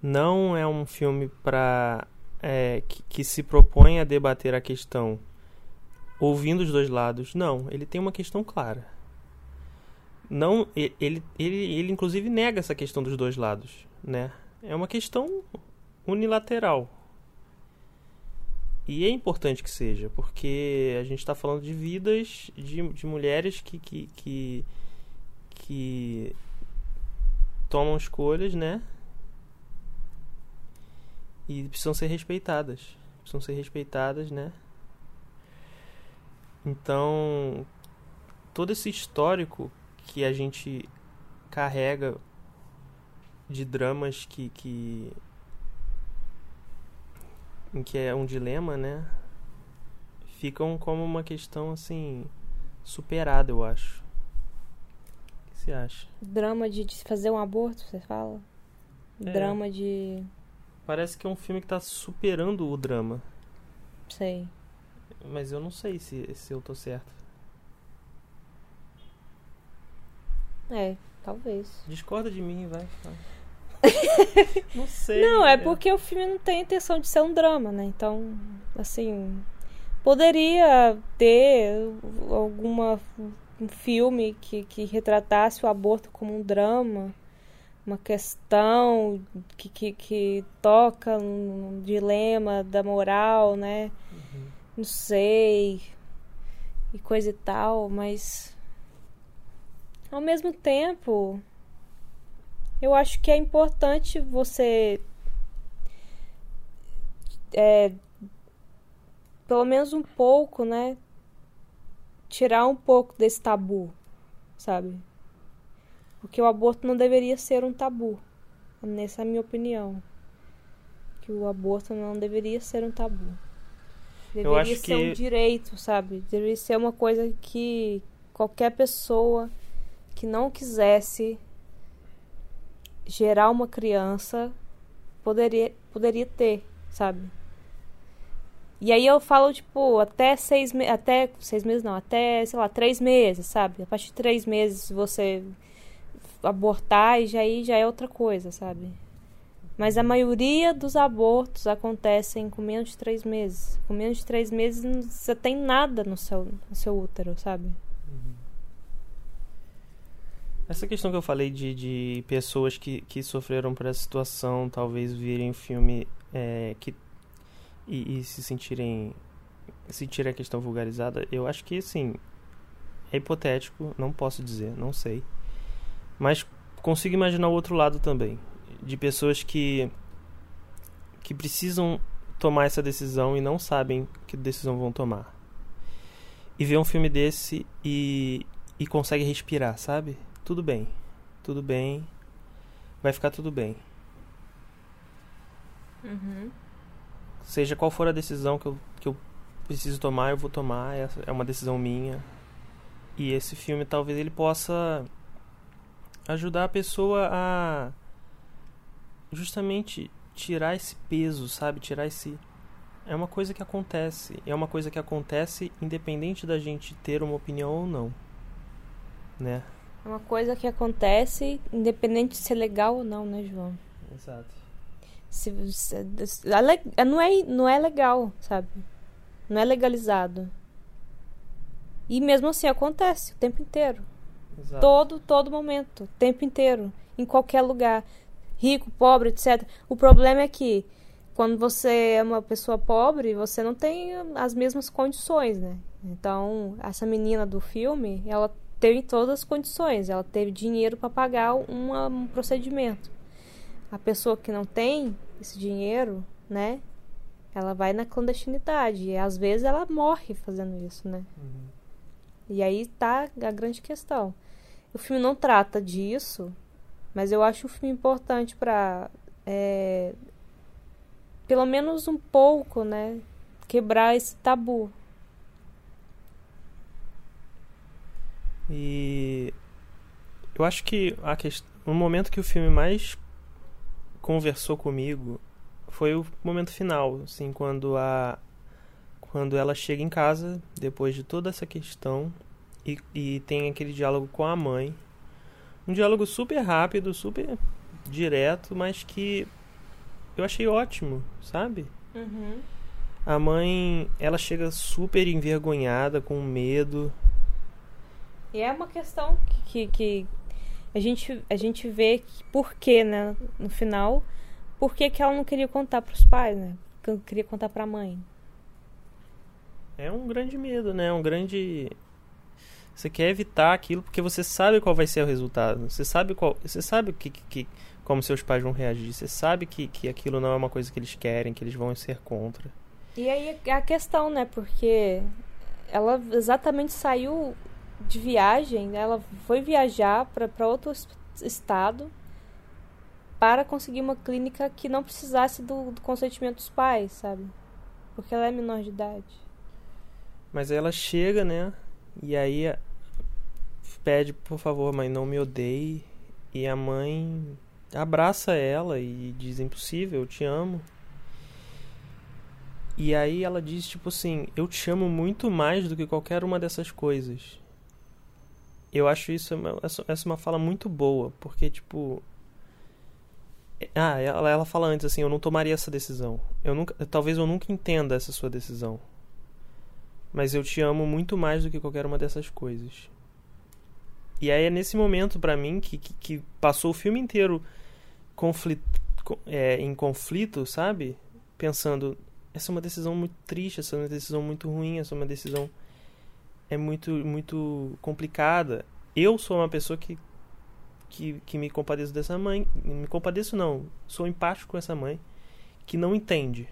Não é um filme para é, que, que se propõe a debater a questão ouvindo os dois lados. Não, ele tem uma questão clara. Não, ele, ele, ele inclusive nega essa questão dos dois lados, né? É uma questão unilateral. E é importante que seja, porque a gente está falando de vidas de, de mulheres que, que, que, que tomam escolhas, né? E precisam ser respeitadas. Precisam ser respeitadas, né? Então, todo esse histórico que a gente carrega de dramas que, que em que é um dilema, né? Ficam como uma questão assim superada, eu acho. O que você acha? Drama de, de fazer um aborto, você fala? É. Drama de. Parece que é um filme que tá superando o drama, sei. Mas eu não sei se, se eu tô certo. É, talvez. Discorda de mim, vai. *laughs* não sei. Não, é porque o filme não tem a intenção de ser um drama, né? Então, assim. Poderia ter alguma um filme que, que retratasse o aborto como um drama, uma questão que, que, que toca num dilema da moral, né? Não sei. E coisa e tal, mas. Ao mesmo tempo, eu acho que é importante você é, pelo menos um pouco, né? Tirar um pouco desse tabu, sabe? Porque o aborto não deveria ser um tabu. Nessa é a minha opinião. Que o aborto não deveria ser um tabu. Deveria acho ser um que- direito, sabe? Deveria ser uma coisa que qualquer pessoa que não quisesse gerar uma criança poderia, poderia ter, sabe? E aí eu falo, tipo, até seis meses. Até seis meses não, até, sei lá, três meses, sabe? A partir de três meses, se você abortar, e já aí já é outra coisa, sabe? Mas a maioria dos abortos acontecem com menos de três meses. Com menos de três meses você tem nada no seu, no seu útero, sabe? Essa questão que eu falei de, de pessoas que, que sofreram por essa situação, talvez virem filme é, que, e, e, se sentirem. sentirem a questão vulgarizada, eu acho que, assim, é hipotético, não posso dizer, não sei. Mas consigo imaginar o outro lado também. De pessoas que. que precisam tomar essa decisão e não sabem que decisão vão tomar. E ver um filme desse e, e consegue respirar, sabe? tudo bem, tudo bem, vai ficar tudo bem. Uhum. Seja qual for a decisão que eu, que eu preciso tomar, eu vou tomar, é uma decisão minha. E esse filme talvez ele possa ajudar a pessoa a justamente tirar esse peso, sabe? Tirar esse é uma coisa que acontece, é uma coisa que acontece independente da gente ter uma opinião ou não, né? É uma coisa que acontece independente de ser legal ou não, né, João? Exato. Se, se, não, é, não é legal, sabe? Não é legalizado. E mesmo assim acontece o tempo inteiro. Exato. Todo, todo momento, o tempo inteiro, em qualquer lugar, rico, pobre, etc. O problema é que quando você é uma pessoa pobre, você não tem as mesmas condições, né? Então, essa menina do filme, ela teve todas as condições, ela teve dinheiro para pagar uma, um procedimento. A pessoa que não tem esse dinheiro, né? Ela vai na clandestinidade e às vezes ela morre fazendo isso, né? Uhum. E aí tá a grande questão. O filme não trata disso, mas eu acho um filme importante para é, pelo menos um pouco, né? Quebrar esse tabu. E eu acho que a quest... o momento que o filme mais conversou comigo foi o momento final, assim, quando a quando ela chega em casa depois de toda essa questão e, e tem aquele diálogo com a mãe. Um diálogo super rápido, super direto, mas que eu achei ótimo, sabe? Uhum. A mãe, ela chega super envergonhada, com medo, e é uma questão que, que, que a, gente, a gente vê que, por que, né, no final, por que, que ela não queria contar para os pais, né? Não queria contar para a mãe. É um grande medo, né? Um grande você quer evitar aquilo porque você sabe qual vai ser o resultado. Você sabe qual, você sabe que, que como seus pais vão reagir. Você sabe que, que aquilo não é uma coisa que eles querem, que eles vão ser contra. E aí é a questão, né? Porque ela exatamente saiu de viagem, né? ela foi viajar para outro estado para conseguir uma clínica que não precisasse do, do, consentimento dos pais, sabe? Porque ela é menor de idade. Mas aí ela chega, né? E aí pede, por favor, mãe, não me odeie. E a mãe abraça ela e diz: Impossível, eu te amo. E aí ela diz, tipo assim: Eu te amo muito mais do que qualquer uma dessas coisas eu acho isso essa é uma fala muito boa, porque, tipo. Ah, ela, ela fala antes assim: eu não tomaria essa decisão. Eu nunca, talvez eu nunca entenda essa sua decisão. Mas eu te amo muito mais do que qualquer uma dessas coisas. E aí é nesse momento, para mim, que, que, que, passou o filme inteiro conflito, é, em conflito, sabe? Pensando: essa é uma decisão muito triste, essa é uma decisão muito ruim, essa é uma decisão é muito, muito complicada. Eu sou uma pessoa que, que, que me compadeço dessa mãe. Me compadeço não, sou empático com essa mãe que não entende.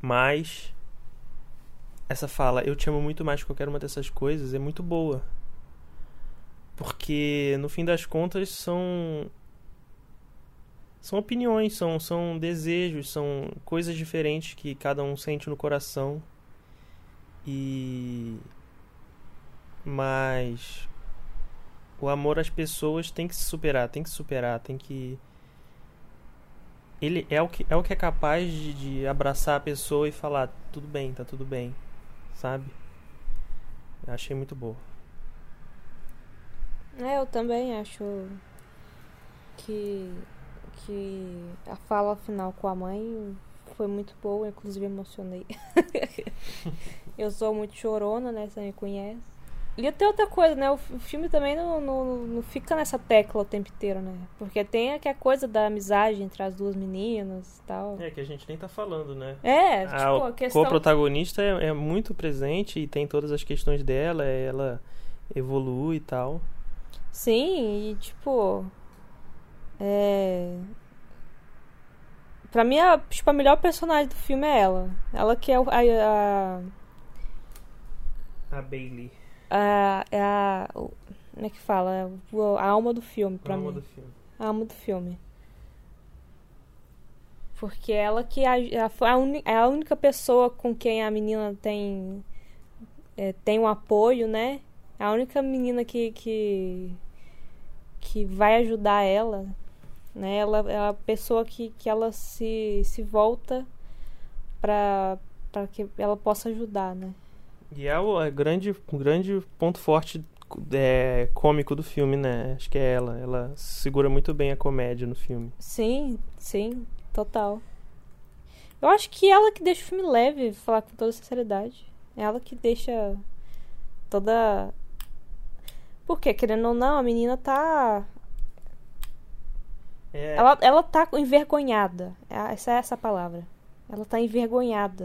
Mas essa fala, eu te amo muito mais que qualquer uma dessas coisas, é muito boa. Porque no fim das contas são são opiniões, são, são desejos, são coisas diferentes que cada um sente no coração. E mas o amor às pessoas tem que se superar, tem que superar, tem que ele é o que é, o que é capaz de, de abraçar a pessoa e falar: tudo bem, tá tudo bem. Sabe? Achei muito boa. É, eu também acho que, que a fala final com a mãe foi muito boa, inclusive emocionei. *laughs* eu sou muito chorona, né? Você me conhece. E até outra coisa, né? O filme também não, não, não fica nessa tecla o tempo inteiro, né? Porque tem aquela coisa da amizade entre as duas meninas e tal. É que a gente nem tá falando, né? É, tipo, a a questão. co-protagonista é, é muito presente e tem todas as questões dela, ela evolui e tal. Sim, e tipo. É. Pra mim, a, tipo, a melhor personagem do filme é ela. Ela que é o- a. a, A Bailey, a, é a o- como é que fala? É a alma do filme, pra alma mim. do filme. A alma do filme. Porque ela que a, a- a uni- é a única pessoa com quem a menina tem é, tem um apoio, né? A única menina que, que que vai ajudar ela, né? Ela é a pessoa que, que ela se, se volta pra, pra que ela possa ajudar, né? E é o é grande, grande ponto forte é, cômico do filme, né? Acho que é ela. Ela segura muito bem a comédia no filme. Sim, sim, total. Eu acho que ela que deixa o filme leve, vou falar com toda sinceridade. É ela que deixa toda. Porque, querendo ou não, a menina tá. É, Ela, ela tá envergonhada. É- Essa é essa a palavra. Ela tá envergonhada.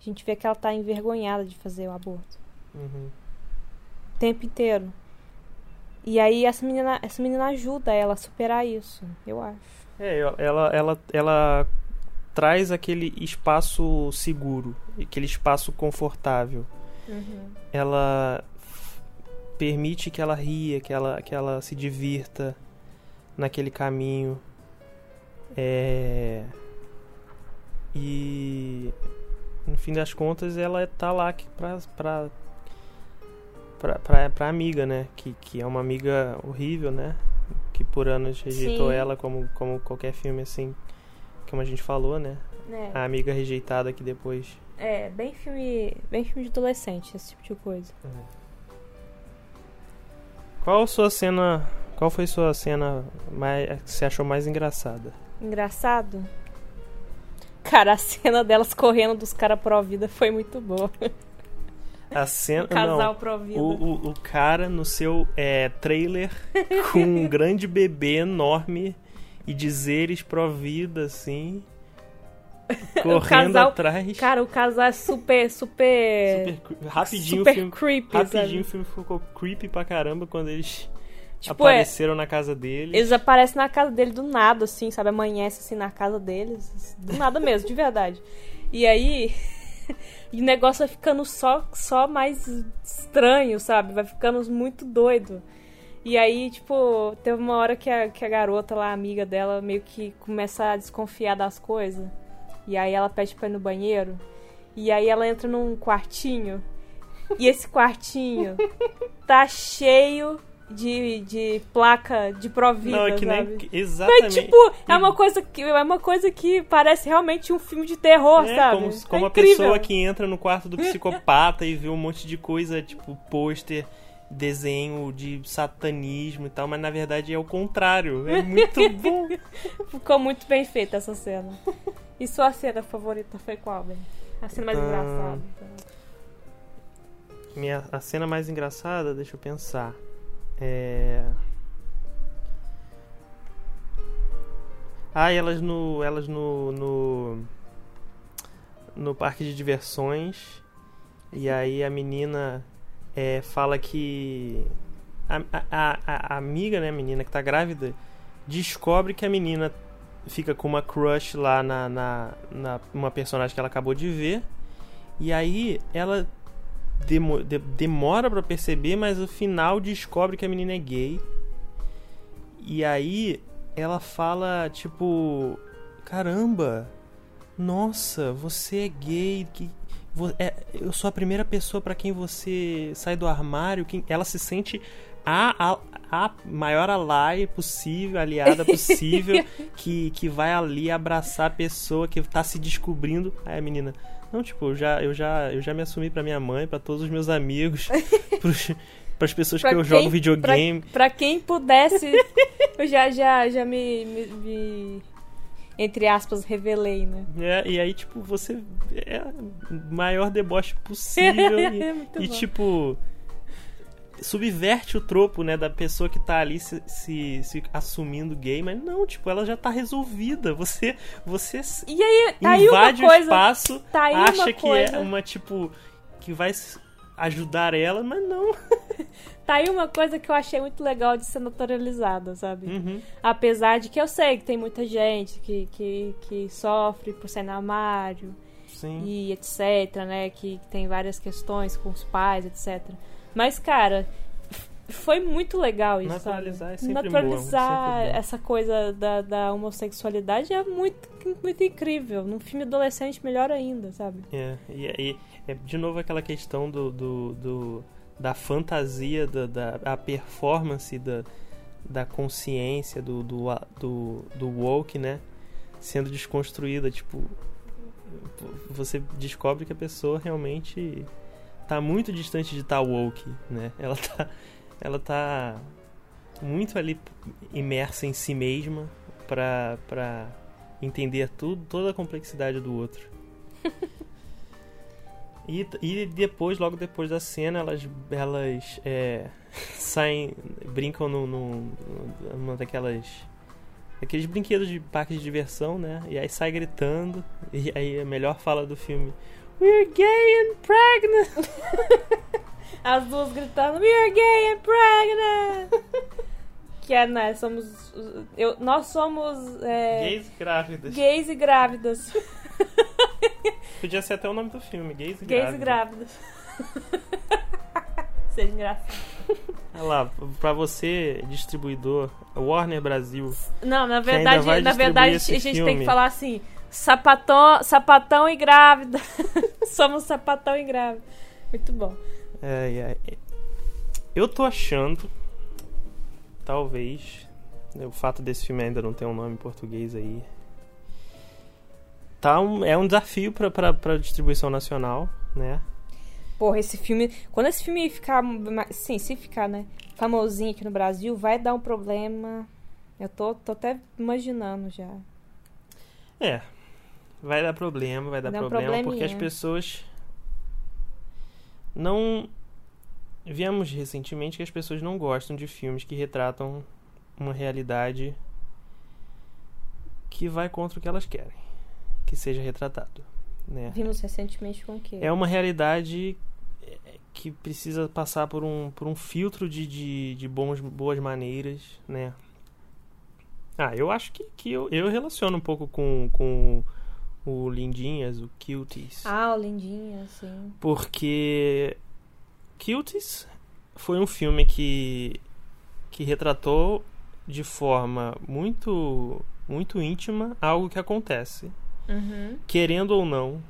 A gente vê que ela tá envergonhada de fazer o aborto. uhum. O tempo inteiro. E aí essa menina, essa menina ajuda ela a superar isso, eu acho. É, ela, ela, ela traz aquele espaço seguro, aquele espaço confortável. Ela f- permite que ela ria, que ela, que ela se divirta naquele caminho. É... E no fim das contas ela tá lá pra, pra, pra, pra, pra amiga, né? Que, que é uma amiga horrível, né? Que por anos rejeitou Sim. ela como, como qualquer filme assim, como a gente falou, né? É. A amiga rejeitada que depois É, bem filme, bem filme de adolescente, esse tipo de coisa. Qual a sua cena. Qual foi sua cena mais, que você achou mais engraçada? Engraçado. Cara, a cena delas correndo dos caras pro vida foi muito boa. *laughs* A cena. O casal não, vida. o, o, o cara no seu é, trailer com um *laughs* grande bebê enorme e dizeres pro vida, assim. *laughs* Correndo casal- atrás. Cara, o casal é super, super. super rapidinho super o filme. creepy, Rapidinho sabe? o filme ficou creepy pra caramba quando eles Tipo, é, apareceram na casa deles. eles aparecem na casa dele do nada, assim, sabe? Amanhece assim na casa deles. Do nada mesmo, de verdade. E aí. *laughs* e o negócio vai ficando só, só mais estranho, sabe? Vai ficando muito doido. E aí, tipo, teve uma hora que a, que a garota lá, amiga dela, meio que começa a desconfiar das coisas. E aí ela pede pra ir no banheiro. E aí ela entra num quartinho. E esse quartinho *laughs* tá cheio de, de placa de provida, Não, é que sabe? nem. Exatamente. tipo, é uma coisa que é uma coisa que parece realmente um filme de terror, É, sabe? como, É como a incrível. pessoa que entra no quarto do psicopata e vê um monte de coisa, tipo, pôster, desenho de satanismo e tal, mas na verdade é o contrário. É muito *laughs* bom. Ficou muito bem feita essa cena. E sua cena favorita foi qual, Ben? A cena mais Ah. engraçada. Minha, a cena mais engraçada, deixa eu pensar. É. Ah, elas no. Elas no. no. no parque de diversões. E aí a menina é, fala que. A, a, a, amiga, né, a menina que tá grávida, descobre que a menina fica com uma crush lá na, na, na uma personagem que ela acabou de ver. E aí ela demo- de- demora pra perceber, mas no final descobre que a menina é gay. E aí ela fala, tipo, caramba, nossa, você é gay, que, é, eu sou a primeira pessoa pra quem você sai do armário, quem, ela se sente a, a, a maior ally possível, aliada possível, *laughs* que, que vai ali abraçar a pessoa que tá se descobrindo. Aí a menina, não, tipo, eu já, eu já, eu já me assumi pra minha mãe, pra todos os meus amigos, *laughs* pros, pras pessoas Pra que eu quem- jogo videogame. Pra, pra quem pudesse, eu já, já, já me, me- me, entre aspas, revelei, né? É, e aí, tipo, você é o maior deboche possível. *laughs* e, É e, tipo, subverte o tropo, né, da pessoa que tá ali se, se, se assumindo gay, mas não, tipo, ela já tá resolvida. Você, você E aí, tá aí invade o coisa. espaço, tá aí acha que coisa. é uma, tipo, que vai ajudar ela, mas não. *laughs* Tá aí uma coisa que eu achei muito legal de ser naturalizada, sabe? Uhum. Apesar de que eu sei que tem muita gente que, que, que sofre por ser no armário Sim. e etc, né? Que, que tem várias questões com os pais, etc. Mas, cara, foi muito legal isso, Naturalizar sabe? é sempre Naturalizar bom, sempre bom. essa coisa da, da homossexualidade é muito, muito incrível. Num filme adolescente, melhor ainda, sabe? É, e aí, é de novo aquela questão do, do, do- da fantasia, da, da a performance da, da consciência, do, do, do, do woke, né? Sendo desconstruída, tipo, você descobre que a pessoa realmente tá muito distante de estar woke, né? Ela tá, ela tá muito ali imersa em si mesma pra entender tudo, toda a complexidade do outro. *laughs* E, e depois, logo depois da cena, elas, elas é, *laughs* saem, brincam no, no, numa daquelas. Aqueles brinquedos de parque de diversão, né? E aí sai gritando. *laughs* E aí a melhor fala do filme: We're gay and pregnant! *laughs* As duas gritando, We're gay and pregnant! que é, né? Somos. Eu, nós somos. É, Gays grávidas. gays e grávidas. Podia ser até o nome do filme: Gays e Gays e grávidas. grávidas. *laughs* Seja engraçado. Olha lá, pra você, distribuidor, Warner Brasil. Não, na verdade, na verdade a gente tem filme. que falar assim: sapatão, sapatão e grávida. *laughs* Somos sapatão e grávida. Muito bom. É, é, é. Eu tô achando, talvez, né, o fato desse filme ainda não ter um nome em português aí, tá um, é um desafio pra distribuição nacional, né? Porra, esse filme. Quando esse filme ficar. Sim, se ficar, né? Famosinho aqui no Brasil, vai dar um problema. Eu tô, tô até imaginando já. É, vai dar problema, vai dar Dá um problema, porque as pessoas não... Vimos recentemente que as pessoas não gostam de filmes que retratam uma realidade que vai contra o que elas querem que seja retratado, né? Vimos recentemente com o quê? É uma realidade é, que precisa passar por um, por um filtro de, de, de bons, boas maneiras, né? Ah, eu acho que, que eu, eu relaciono um pouco com, com o Lindinhas, o Cuties. Ah, o Lindinho, assim. Porque Cuties foi um filme que, que retratou de forma muito, muito íntima algo que acontece, Uhum, querendo ou não,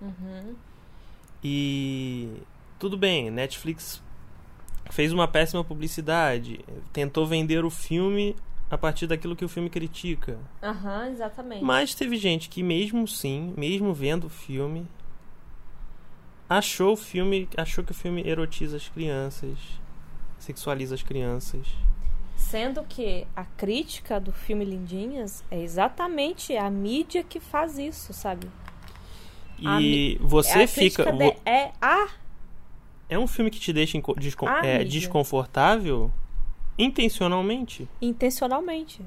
uhum. E tudo bem, Netflix fez uma péssima publicidade, tentou vender o filme a partir daquilo que o filme critica. Aham, exatamente. Mas teve gente que mesmo sim, mesmo vendo o filme, achou o filme, achou que o filme erotiza as crianças, sexualiza as crianças. Sendo que a crítica do filme Lindinhas é exatamente a mídia que faz isso, sabe? A E mi- você a fica de- é a é um filme que te deixa descon- A é, desconfortável intencionalmente. intencionalmente.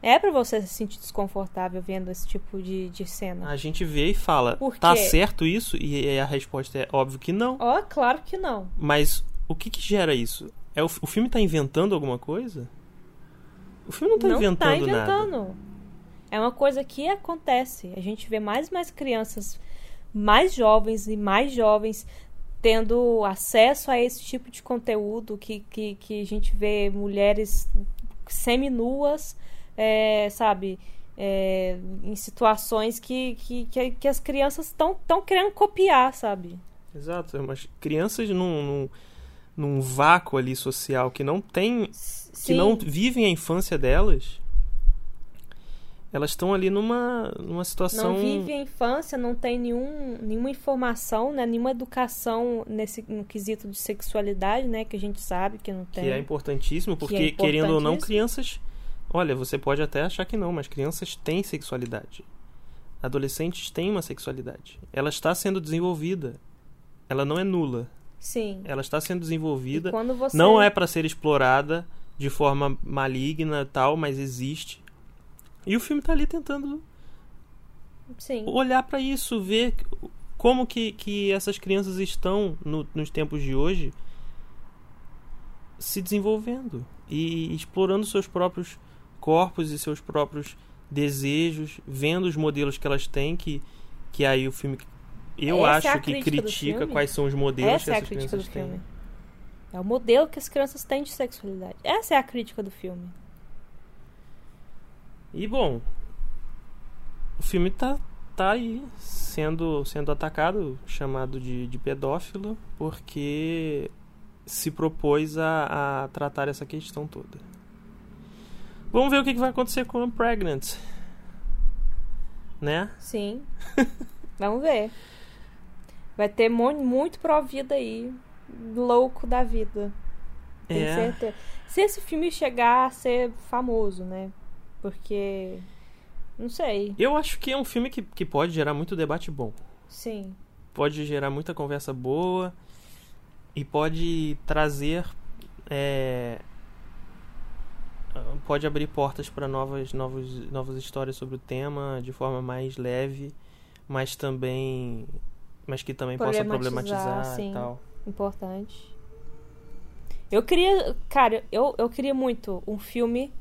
É pra você se sentir desconfortável vendo esse tipo de, de cena. A gente vê e fala, tá certo isso? E a resposta é óbvio que não. Ó, claro que não. Mas o que que gera isso? É o, o filme tá inventando alguma coisa? O filme não tá inventando, tá inventando. nada. É uma coisa que acontece. A gente vê mais e mais crianças mais jovens e mais jovens tendo acesso a esse tipo de conteúdo que, que, que a gente vê mulheres seminuas, é, sabe, é, em situações que, que, que, as crianças estão querendo copiar, sabe? Exato, mas crianças num, num, num vácuo ali social que não tem. Sim. que não vivem a infância delas. Elas estão ali numa, numa situação. Não vive a infância, não tem nenhum, nenhuma informação, né? nenhuma educação nesse no quesito de sexualidade, né? Que a gente sabe que não tem. Que é importantíssimo, Que é porque, querendo ou não, importantíssimo. crianças. Olha, você pode até achar que não, mas crianças têm sexualidade. Adolescentes têm uma sexualidade. Ela está sendo desenvolvida. Ela não é nula. Sim. Ela está sendo desenvolvida. E quando você... Não é para ser explorada de forma maligna tal, mas existe. E o filme tá ali tentando Sim. olhar para isso, ver como que, que essas crianças estão no- nos tempos de hoje se desenvolvendo e explorando seus próprios corpos e seus próprios desejos, vendo os modelos que elas têm, que, que aí o filme eu Essa é acho que crítica do critica quais são os modelos Essa que é a essas do crianças têm. filme. É o modelo que as crianças têm de sexualidade. Essa é a crítica do filme. E bom, o filme tá, tá aí sendo, sendo atacado, chamado de, de pedófilo, porque se propôs a, a tratar essa questão toda. Vamos ver o que, que vai acontecer com o Pregnant. Né? Sim. *laughs* Vamos ver. Vai ter mu- muito pró-vida aí. Louco da vida. Tenho É. certeza. Se esse filme chegar a ser famoso, né? Porque. Não sei. Eu acho que é um filme que, que pode gerar muito debate bom. Sim. pode gerar muita conversa boa e pode trazer é, pode abrir portas para novas novos, novas histórias sobre o tema de forma mais leve mas também mas que também possa Problematizar, sim. e tal Importante. Eu queria. Cara, eu, eu queria muito um filme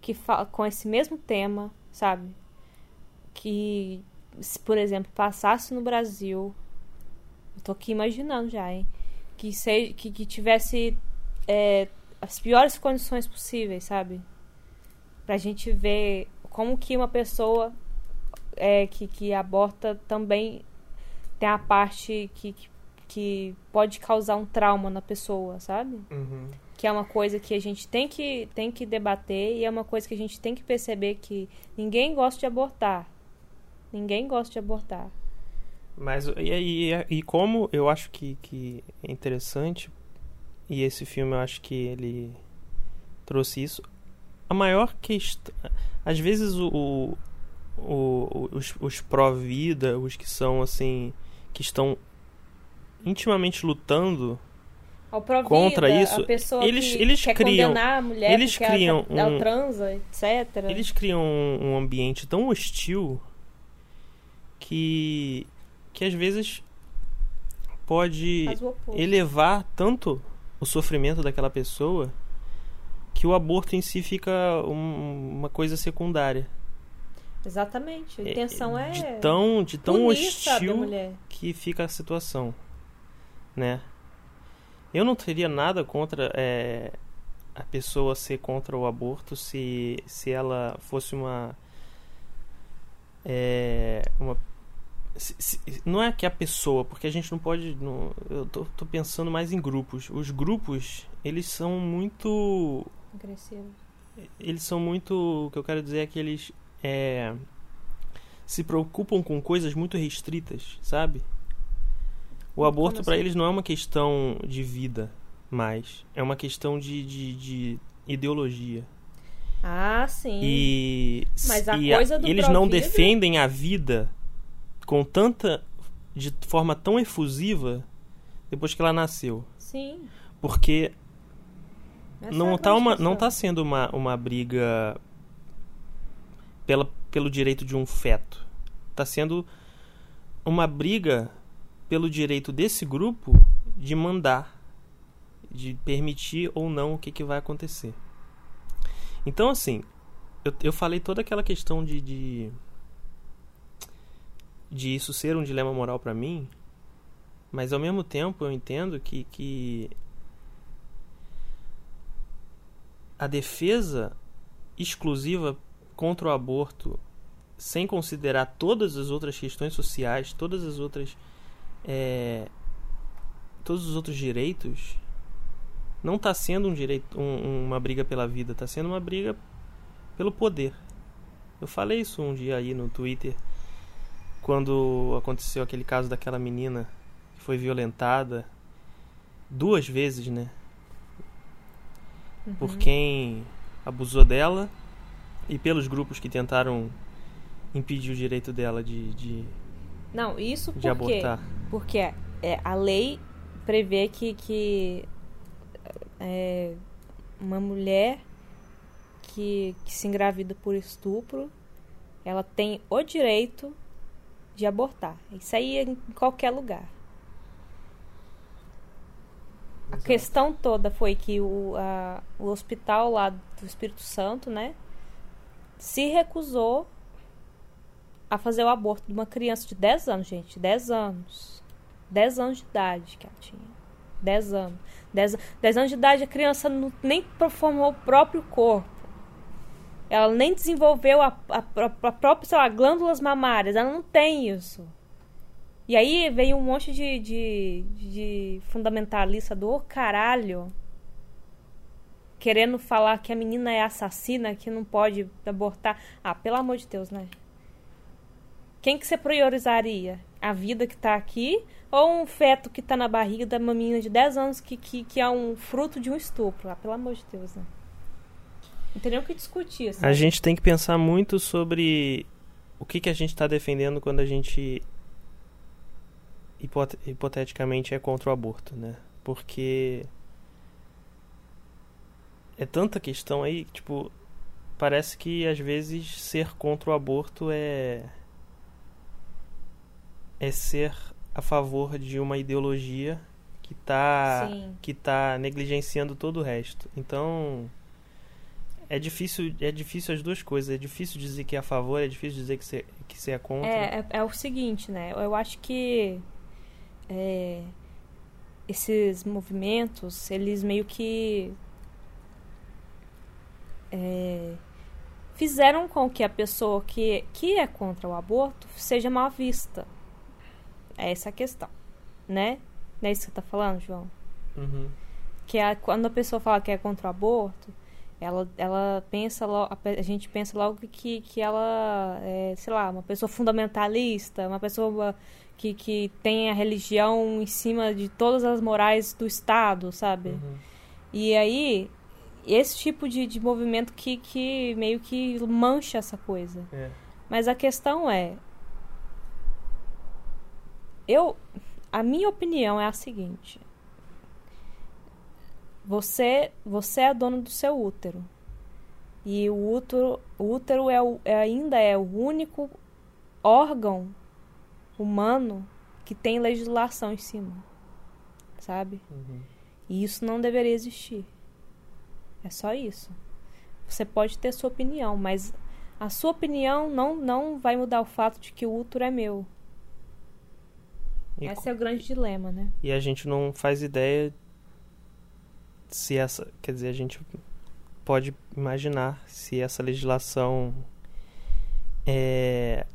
que fala com esse mesmo tema, sabe? Que, se, por exemplo, passasse no Brasil. Eu tô aqui imaginando já, hein? Que, se, que, que tivesse é, as piores condições possíveis, sabe? Pra gente ver como que uma pessoa é, que, que aborta também tem a parte que, que, que pode causar um trauma na pessoa, sabe? Uhum. Que é uma coisa que a gente tem que, tem que debater e é uma coisa que a gente tem que perceber que ninguém gosta de abortar. Ninguém gosta de abortar. Mas e, aí e como eu acho que, que é interessante, e esse filme eu acho que ele trouxe isso, a maior questão. Às vezes o, o, o- os, os pró-vida, os que são assim. Que estão intimamente lutando, Contra isso, a pessoa eles- que eles criam- mulher eles ela- criam ela, um- transa, etc. eles criam um, um ambiente tão hostil que. que às vezes pode elevar tanto o sofrimento daquela pessoa que o aborto em si fica um- uma coisa secundária. Exatamente. A intenção é, de tão de tão hostil que fica a situação, né? Eu não teria nada contra é, a pessoa ser contra o aborto se, se ela fosse uma é, uma se- se- não é que a pessoa, porque a gente não pode. não- eu tô, tô pensando mais em grupos. Os grupos, eles são muito Agressivo. eles são muito. O que eu quero dizer é que eles é, se preocupam com coisas muito restritas, sabe? O aborto para assim? eles não é uma questão de vida mais, é uma questão de, de, de ideologia. Ah, sim. E, Mas a e coisa do eles não defendem a vida com tanta. de forma tão efusiva depois que ela nasceu. Sim. Porque Essa é não a tá uma não tá sendo uma, uma briga pela, pelo direito de um feto. Tá sendo uma briga pelo direito desse grupo de mandar de permitir ou não o que, que vai acontecer. Então assim eu, eu falei toda aquela questão de, de de isso ser um dilema moral pra mim mas ao mesmo tempo eu entendo que, que a defesa exclusiva contra o aborto sem considerar todas as outras questões sociais, todas as outras. É, todos os outros direitos, não está sendo um direito, um, uma briga pela vida, está sendo uma briga pelo poder. Eu falei isso um dia aí no Twitter, quando aconteceu aquele caso daquela menina que foi violentada duas vezes, né? Uhum. Por quem abusou dela e pelos grupos que tentaram impedir o direito dela de, de, Não, isso de por quê? abortar. Porque é, a lei prevê que, que é, uma mulher que, que se engravida por estupro, ela tem o direito de abortar. Isso aí é em qualquer lugar. A Exato. questão toda foi que o, a- o hospital lá do Espírito Santo, né, se recusou a fazer o aborto de uma criança de 10 anos, gente. 10 anos. 10 anos de idade que ela tinha. 10 anos. 10, an- 10 anos de idade, a criança não, nem formou o próprio corpo. Ela nem desenvolveu a, a, a própria, sei lá, glândulas mamárias. Ela não tem isso. E aí veio um monte de, de, de fundamentalista do caralho querendo falar que a menina é assassina, que não pode abortar. Ah, pelo amor de Deus, né? Quem que você priorizaria? A vida que tá aqui ou um feto que tá na barriga da menina de 10 anos que, que, que é um fruto de um estupro? Ah, pelo amor de Deus, né? Não tem nem o que discutir, assim. A gente tem que pensar muito sobre o que, que a gente está defendendo quando a gente hipote- hipoteticamente é contra o aborto, né? Porque é tanta questão aí, que, tipo, parece que às vezes ser contra o aborto é é ser a favor de uma ideologia que tá Sim. que tá negligenciando todo o resto. Então, é difícil, é difícil as duas coisas. É difícil dizer que é a favor, é difícil dizer que você, que você é contra. É, é, é o seguinte, né? Eu acho que é, esses movimentos, eles meio que é, fizeram com que a pessoa que, que é contra o aborto seja mal vista. É essa a questão, né? Não é isso que você tá falando, João? Uhum. que a, quando a pessoa fala que é contra o aborto, ela, ela pensa logo, a gente pensa logo que, que ela é, sei lá, uma pessoa fundamentalista, uma pessoa que, que tem a religião em cima de todas as morais do Estado, sabe? Uhum. E aí, esse tipo de, de movimento que, que meio que mancha essa coisa. É. Mas a questão é. Eu. A minha opinião é a seguinte. Você, você é dono do seu útero. E o útero, o útero é, o- é ainda é o único órgão humano que tem legislação em cima. Sabe? Uhum. E isso não deveria existir. É só isso. Você pode ter sua opinião, mas a sua opinião não, não vai mudar o fato de que o útero é meu. E, Esse é o grande dilema, né? e a gente não faz ideia se essa. Quer dizer, a gente pode imaginar se essa legislação é,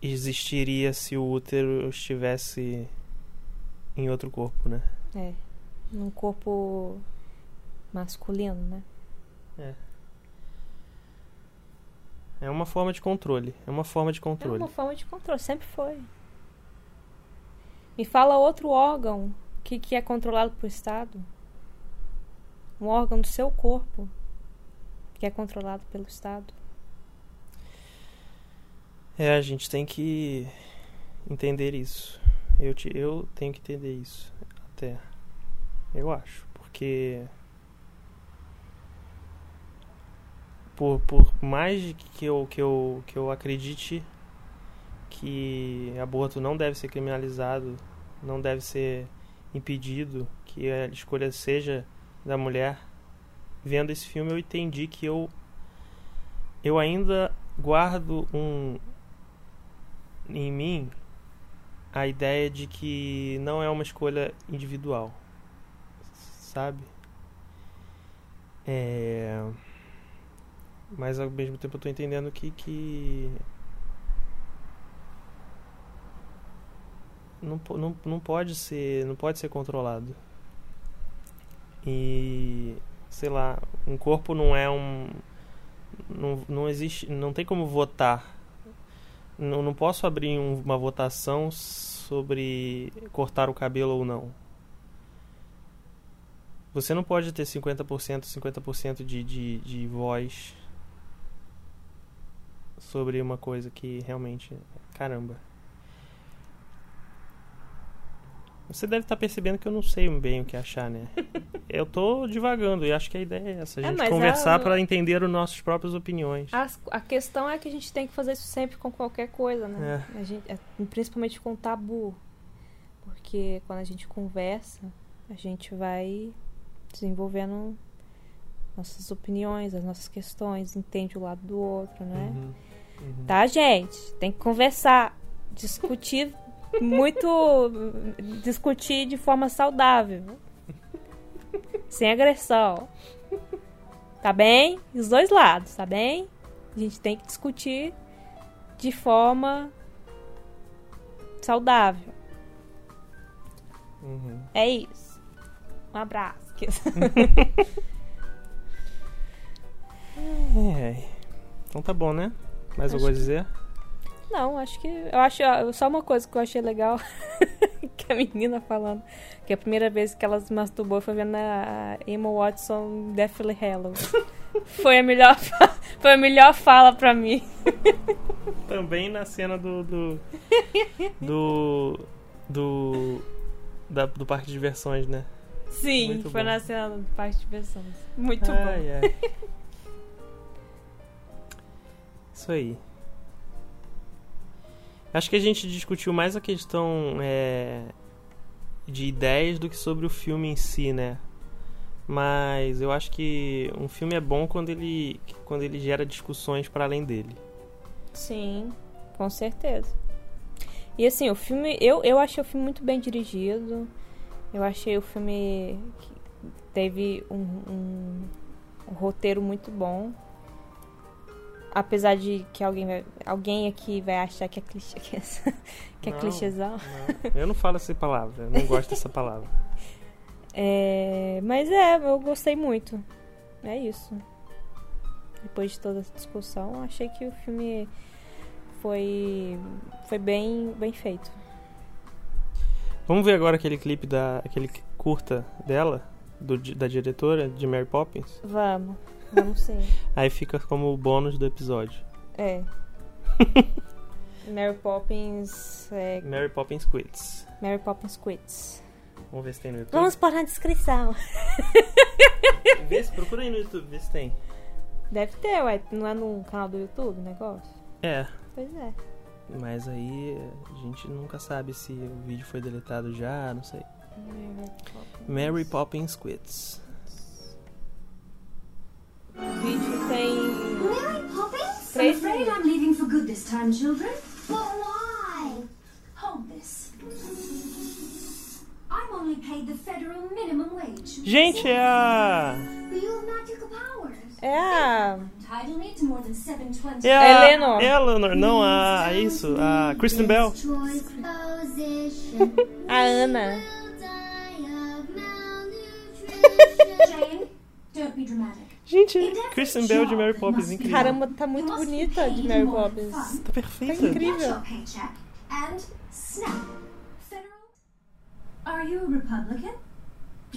existiria se o útero estivesse em outro corpo, né? É. Num corpo masculino, né? É uma forma de controle. É uma forma de É controle. uma forma de controle, sempre foi. Me fala outro órgão que, que é controlado por Estado. Um órgão do seu corpo que é controlado pelo Estado. É, a gente tem que entender isso. Eu, te, eu tenho que entender isso. Até. Eu acho. Porque. Por, por mais que eu, que, eu, que eu acredite que aborto não deve ser criminalizado, não deve ser impedido, que a escolha seja da mulher, vendo esse filme eu entendi que eu eu ainda guardo um em mim a ideia de que não é uma escolha individual, sabe? É... Mas ao mesmo tempo eu tô entendendo que. que... Não, não, não pode ser. Não pode ser controlado. E. Sei lá, um corpo não é um. Não, não existe. Não tem como votar. Não, não posso abrir um- uma votação sobre cortar o cabelo ou não. Você não pode ter 50%, 50% de, de, de voz sobre uma coisa que realmente. Caramba. Você deve estar percebendo que eu não sei bem o que achar, né? *laughs* eu tô divagando e acho que a ideia é essa: a É, gente mas conversar a- para entender as nossas próprias opiniões. As- a questão é que a gente tem que fazer isso sempre com qualquer coisa, né? A gente, é, principalmente com tabu. Porque quando a gente conversa, a gente vai desenvolvendo nossas opiniões, as nossas questões, entende o lado do outro, né? Uhum, uhum. Tá, gente? Tem que conversar, discutir *laughs* muito, discutir de forma saudável, sem agressão. Tá bem? Os dois lados, tá bem? A gente tem que discutir de forma saudável. Uhum. É isso. Um abraço. *laughs* É. Então tá bom, né? Mais Acho alguma coisa a dizer? Não, acho que. Eu acho. Só uma coisa que eu achei legal. *laughs* que a menina falando. Que a primeira vez que ela se masturbou foi vendo a Emma Watson Deathly Hallows. *laughs* foi a melhor. Foi a melhor fala pra mim. *laughs* Também na cena do. do. do. do, da- do parque de diversões, né? Sim, Muito foi bom. na cena do Parque de Diversões. Muito bom. ai. Isso aí. Acho que a gente discutiu mais a questão é, de ideias do que sobre o filme em si, né? Mas eu acho que um filme é bom quando ele, quando ele gera discussões para além dele. Sim, com certeza. E assim, o filme. Eu, eu achei o filme muito bem dirigido. Eu achei o filme que teve um, um, um roteiro muito bom. Apesar de que alguém, vai, alguém aqui vai achar que é clichê. Que é, *laughs* que é Não. clichêzão. Não, *laughs* eu não falo essa palavra, eu não gosto dessa palavra. É, mas é, eu gostei muito. É isso. Depois de toda essa discussão, achei que o filme foi, foi bem, bem feito. Vamos ver agora aquele clipe da aquele curta dela, do, da diretora de Mary Poppins. Vamos, vamos sim. Aí fica como o bônus do episódio. É. *laughs* Mary Poppins. É, Mary Poppins Quits. Mary Poppins Quits. Vamos ver se tem no YouTube. Vamos pôr na descrição. *laughs* Vê se, procura aí no YouTube, vê se tem. Deve ter, ué. Não é no canal do YouTube o negócio? É, Pois é. mas aí a gente nunca sabe se o vídeo foi deletado já, não sei. Mary Poppins. Mary Poppins Quits. O vídeo tem. Mary Poppins? I'm Três afraid. I'm leaving for good this time, children. But why? Hold this. I'm only paid the federal minimum wage. Gente, é a. É a. More than 720. É a. Eleanor. Eleanor, não, a. a isso, a Kristen Bell. A Ana. Jane, don't be dramatic. Gente, Kristen Bell de Mary Poppins, incrível. Caramba, tá muito bonita de Mary Poppins. Tá Tá perfeita. incrível. Snap. Federal. Are you a Republican?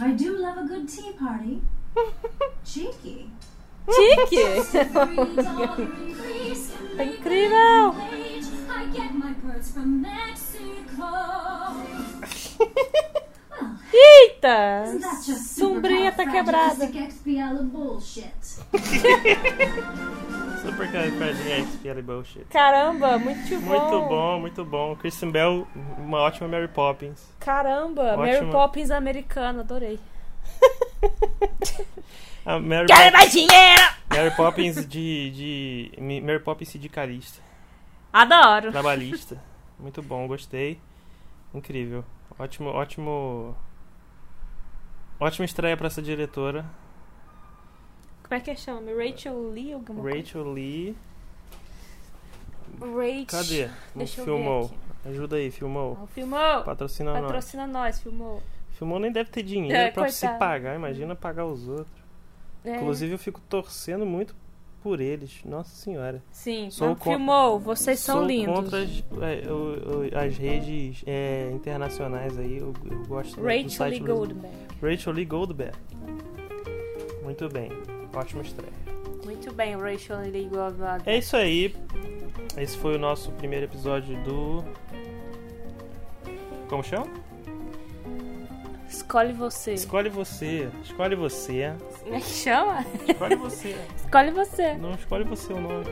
I do love a good tea party. *laughs* Cheeky. Tique! Tá incrível! I get my birds from Mexico. *laughs* Eita! Sombrinha tá quebrada. XPL bullshit? *laughs* Super Piada bullshit. Caramba, muito bom! Muito bom, muito bom. Kristen Bell, uma ótima Mary Poppins. Caramba, Mary Ótima. Poppins americana, adorei. *laughs* A Mary, Quero mais dinheiro! Mary Poppins de, de. Mary Poppins sindicalista. Adoro! Trabalhista. Muito bom, gostei. Incrível. Ótimo, ótimo. Ótima estreia pra essa diretora. Como é que chama? Rachel Lee? Alguma coisa? Rachel Lee. Rachel. Cadê? Deixa filmou. Ajuda aí, filmou. Não, filmou. Patrocina nós. Patrocina nós, filmou. Filmou nem deve ter dinheiro É, pra se coitado. pagar. Imagina pagar os outros. É, Inclusive, eu fico torcendo muito por eles. Nossa senhora. Sim, sou não, con- filmou. Vocês são Sou lindos. contra as, é, o- o- as redes é, internacionais aí. Eu, eu gosto Rachel Lee. Goldberg. Rachel Lee Goldberg. Muito bem. Ótima estreia. Muito bem, Rachel Lee Goldberg. É isso aí. Esse foi o nosso primeiro episódio do. Como chama? Escolhe você. Escolhe você. Escolhe você. Como é que chama? Escolhe você. Escolhe você. Não escolhe você o nome.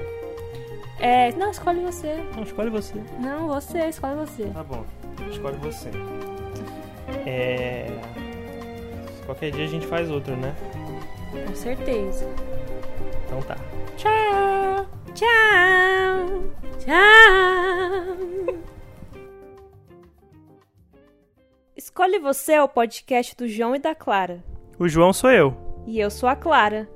É, não, escolhe você. Não, escolhe você. Não, você, escolhe você. Tá bom. Escolhe você. É. Qualquer dia a gente faz outro, né? Com certeza. Então tá. Tchau. Tchau. Tchau. Escolhe você é o podcast do João e da Clara. O João sou eu. E eu sou a Clara.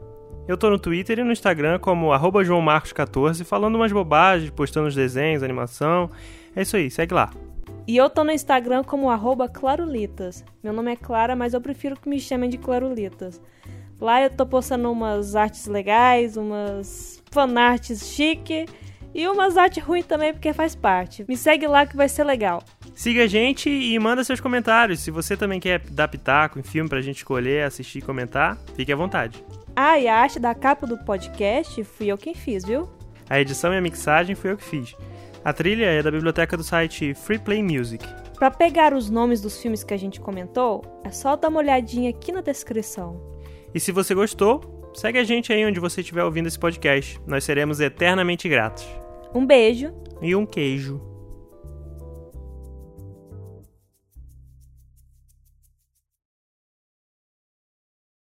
Eu tô no Twitter e no Instagram como arroba joãomarcos14, falando umas bobagens, postando os desenhos, animação. É isso aí, segue lá. E eu tô no Instagram como arroba Clarulitas. Meu nome é Clara, mas eu prefiro que me chamem de Clarulitas. Lá eu tô postando umas artes legais, umas fanarts chique e umas artes ruins também, porque faz parte. Me segue lá que vai ser legal. Siga a gente e manda seus comentários. Se você também quer dar pitaco em filme pra gente escolher, assistir e comentar, fique à vontade. Ah, e a arte da capa do podcast fui eu quem fiz, viu? A edição e a mixagem fui eu que fiz. A trilha é da biblioteca do site Free Play Music. Pra pegar os nomes dos filmes que a gente comentou, é só dar uma olhadinha aqui na descrição. E se você gostou, segue a gente aí onde você estiver ouvindo esse podcast. Nós seremos eternamente gratos. Um beijo E um queijo.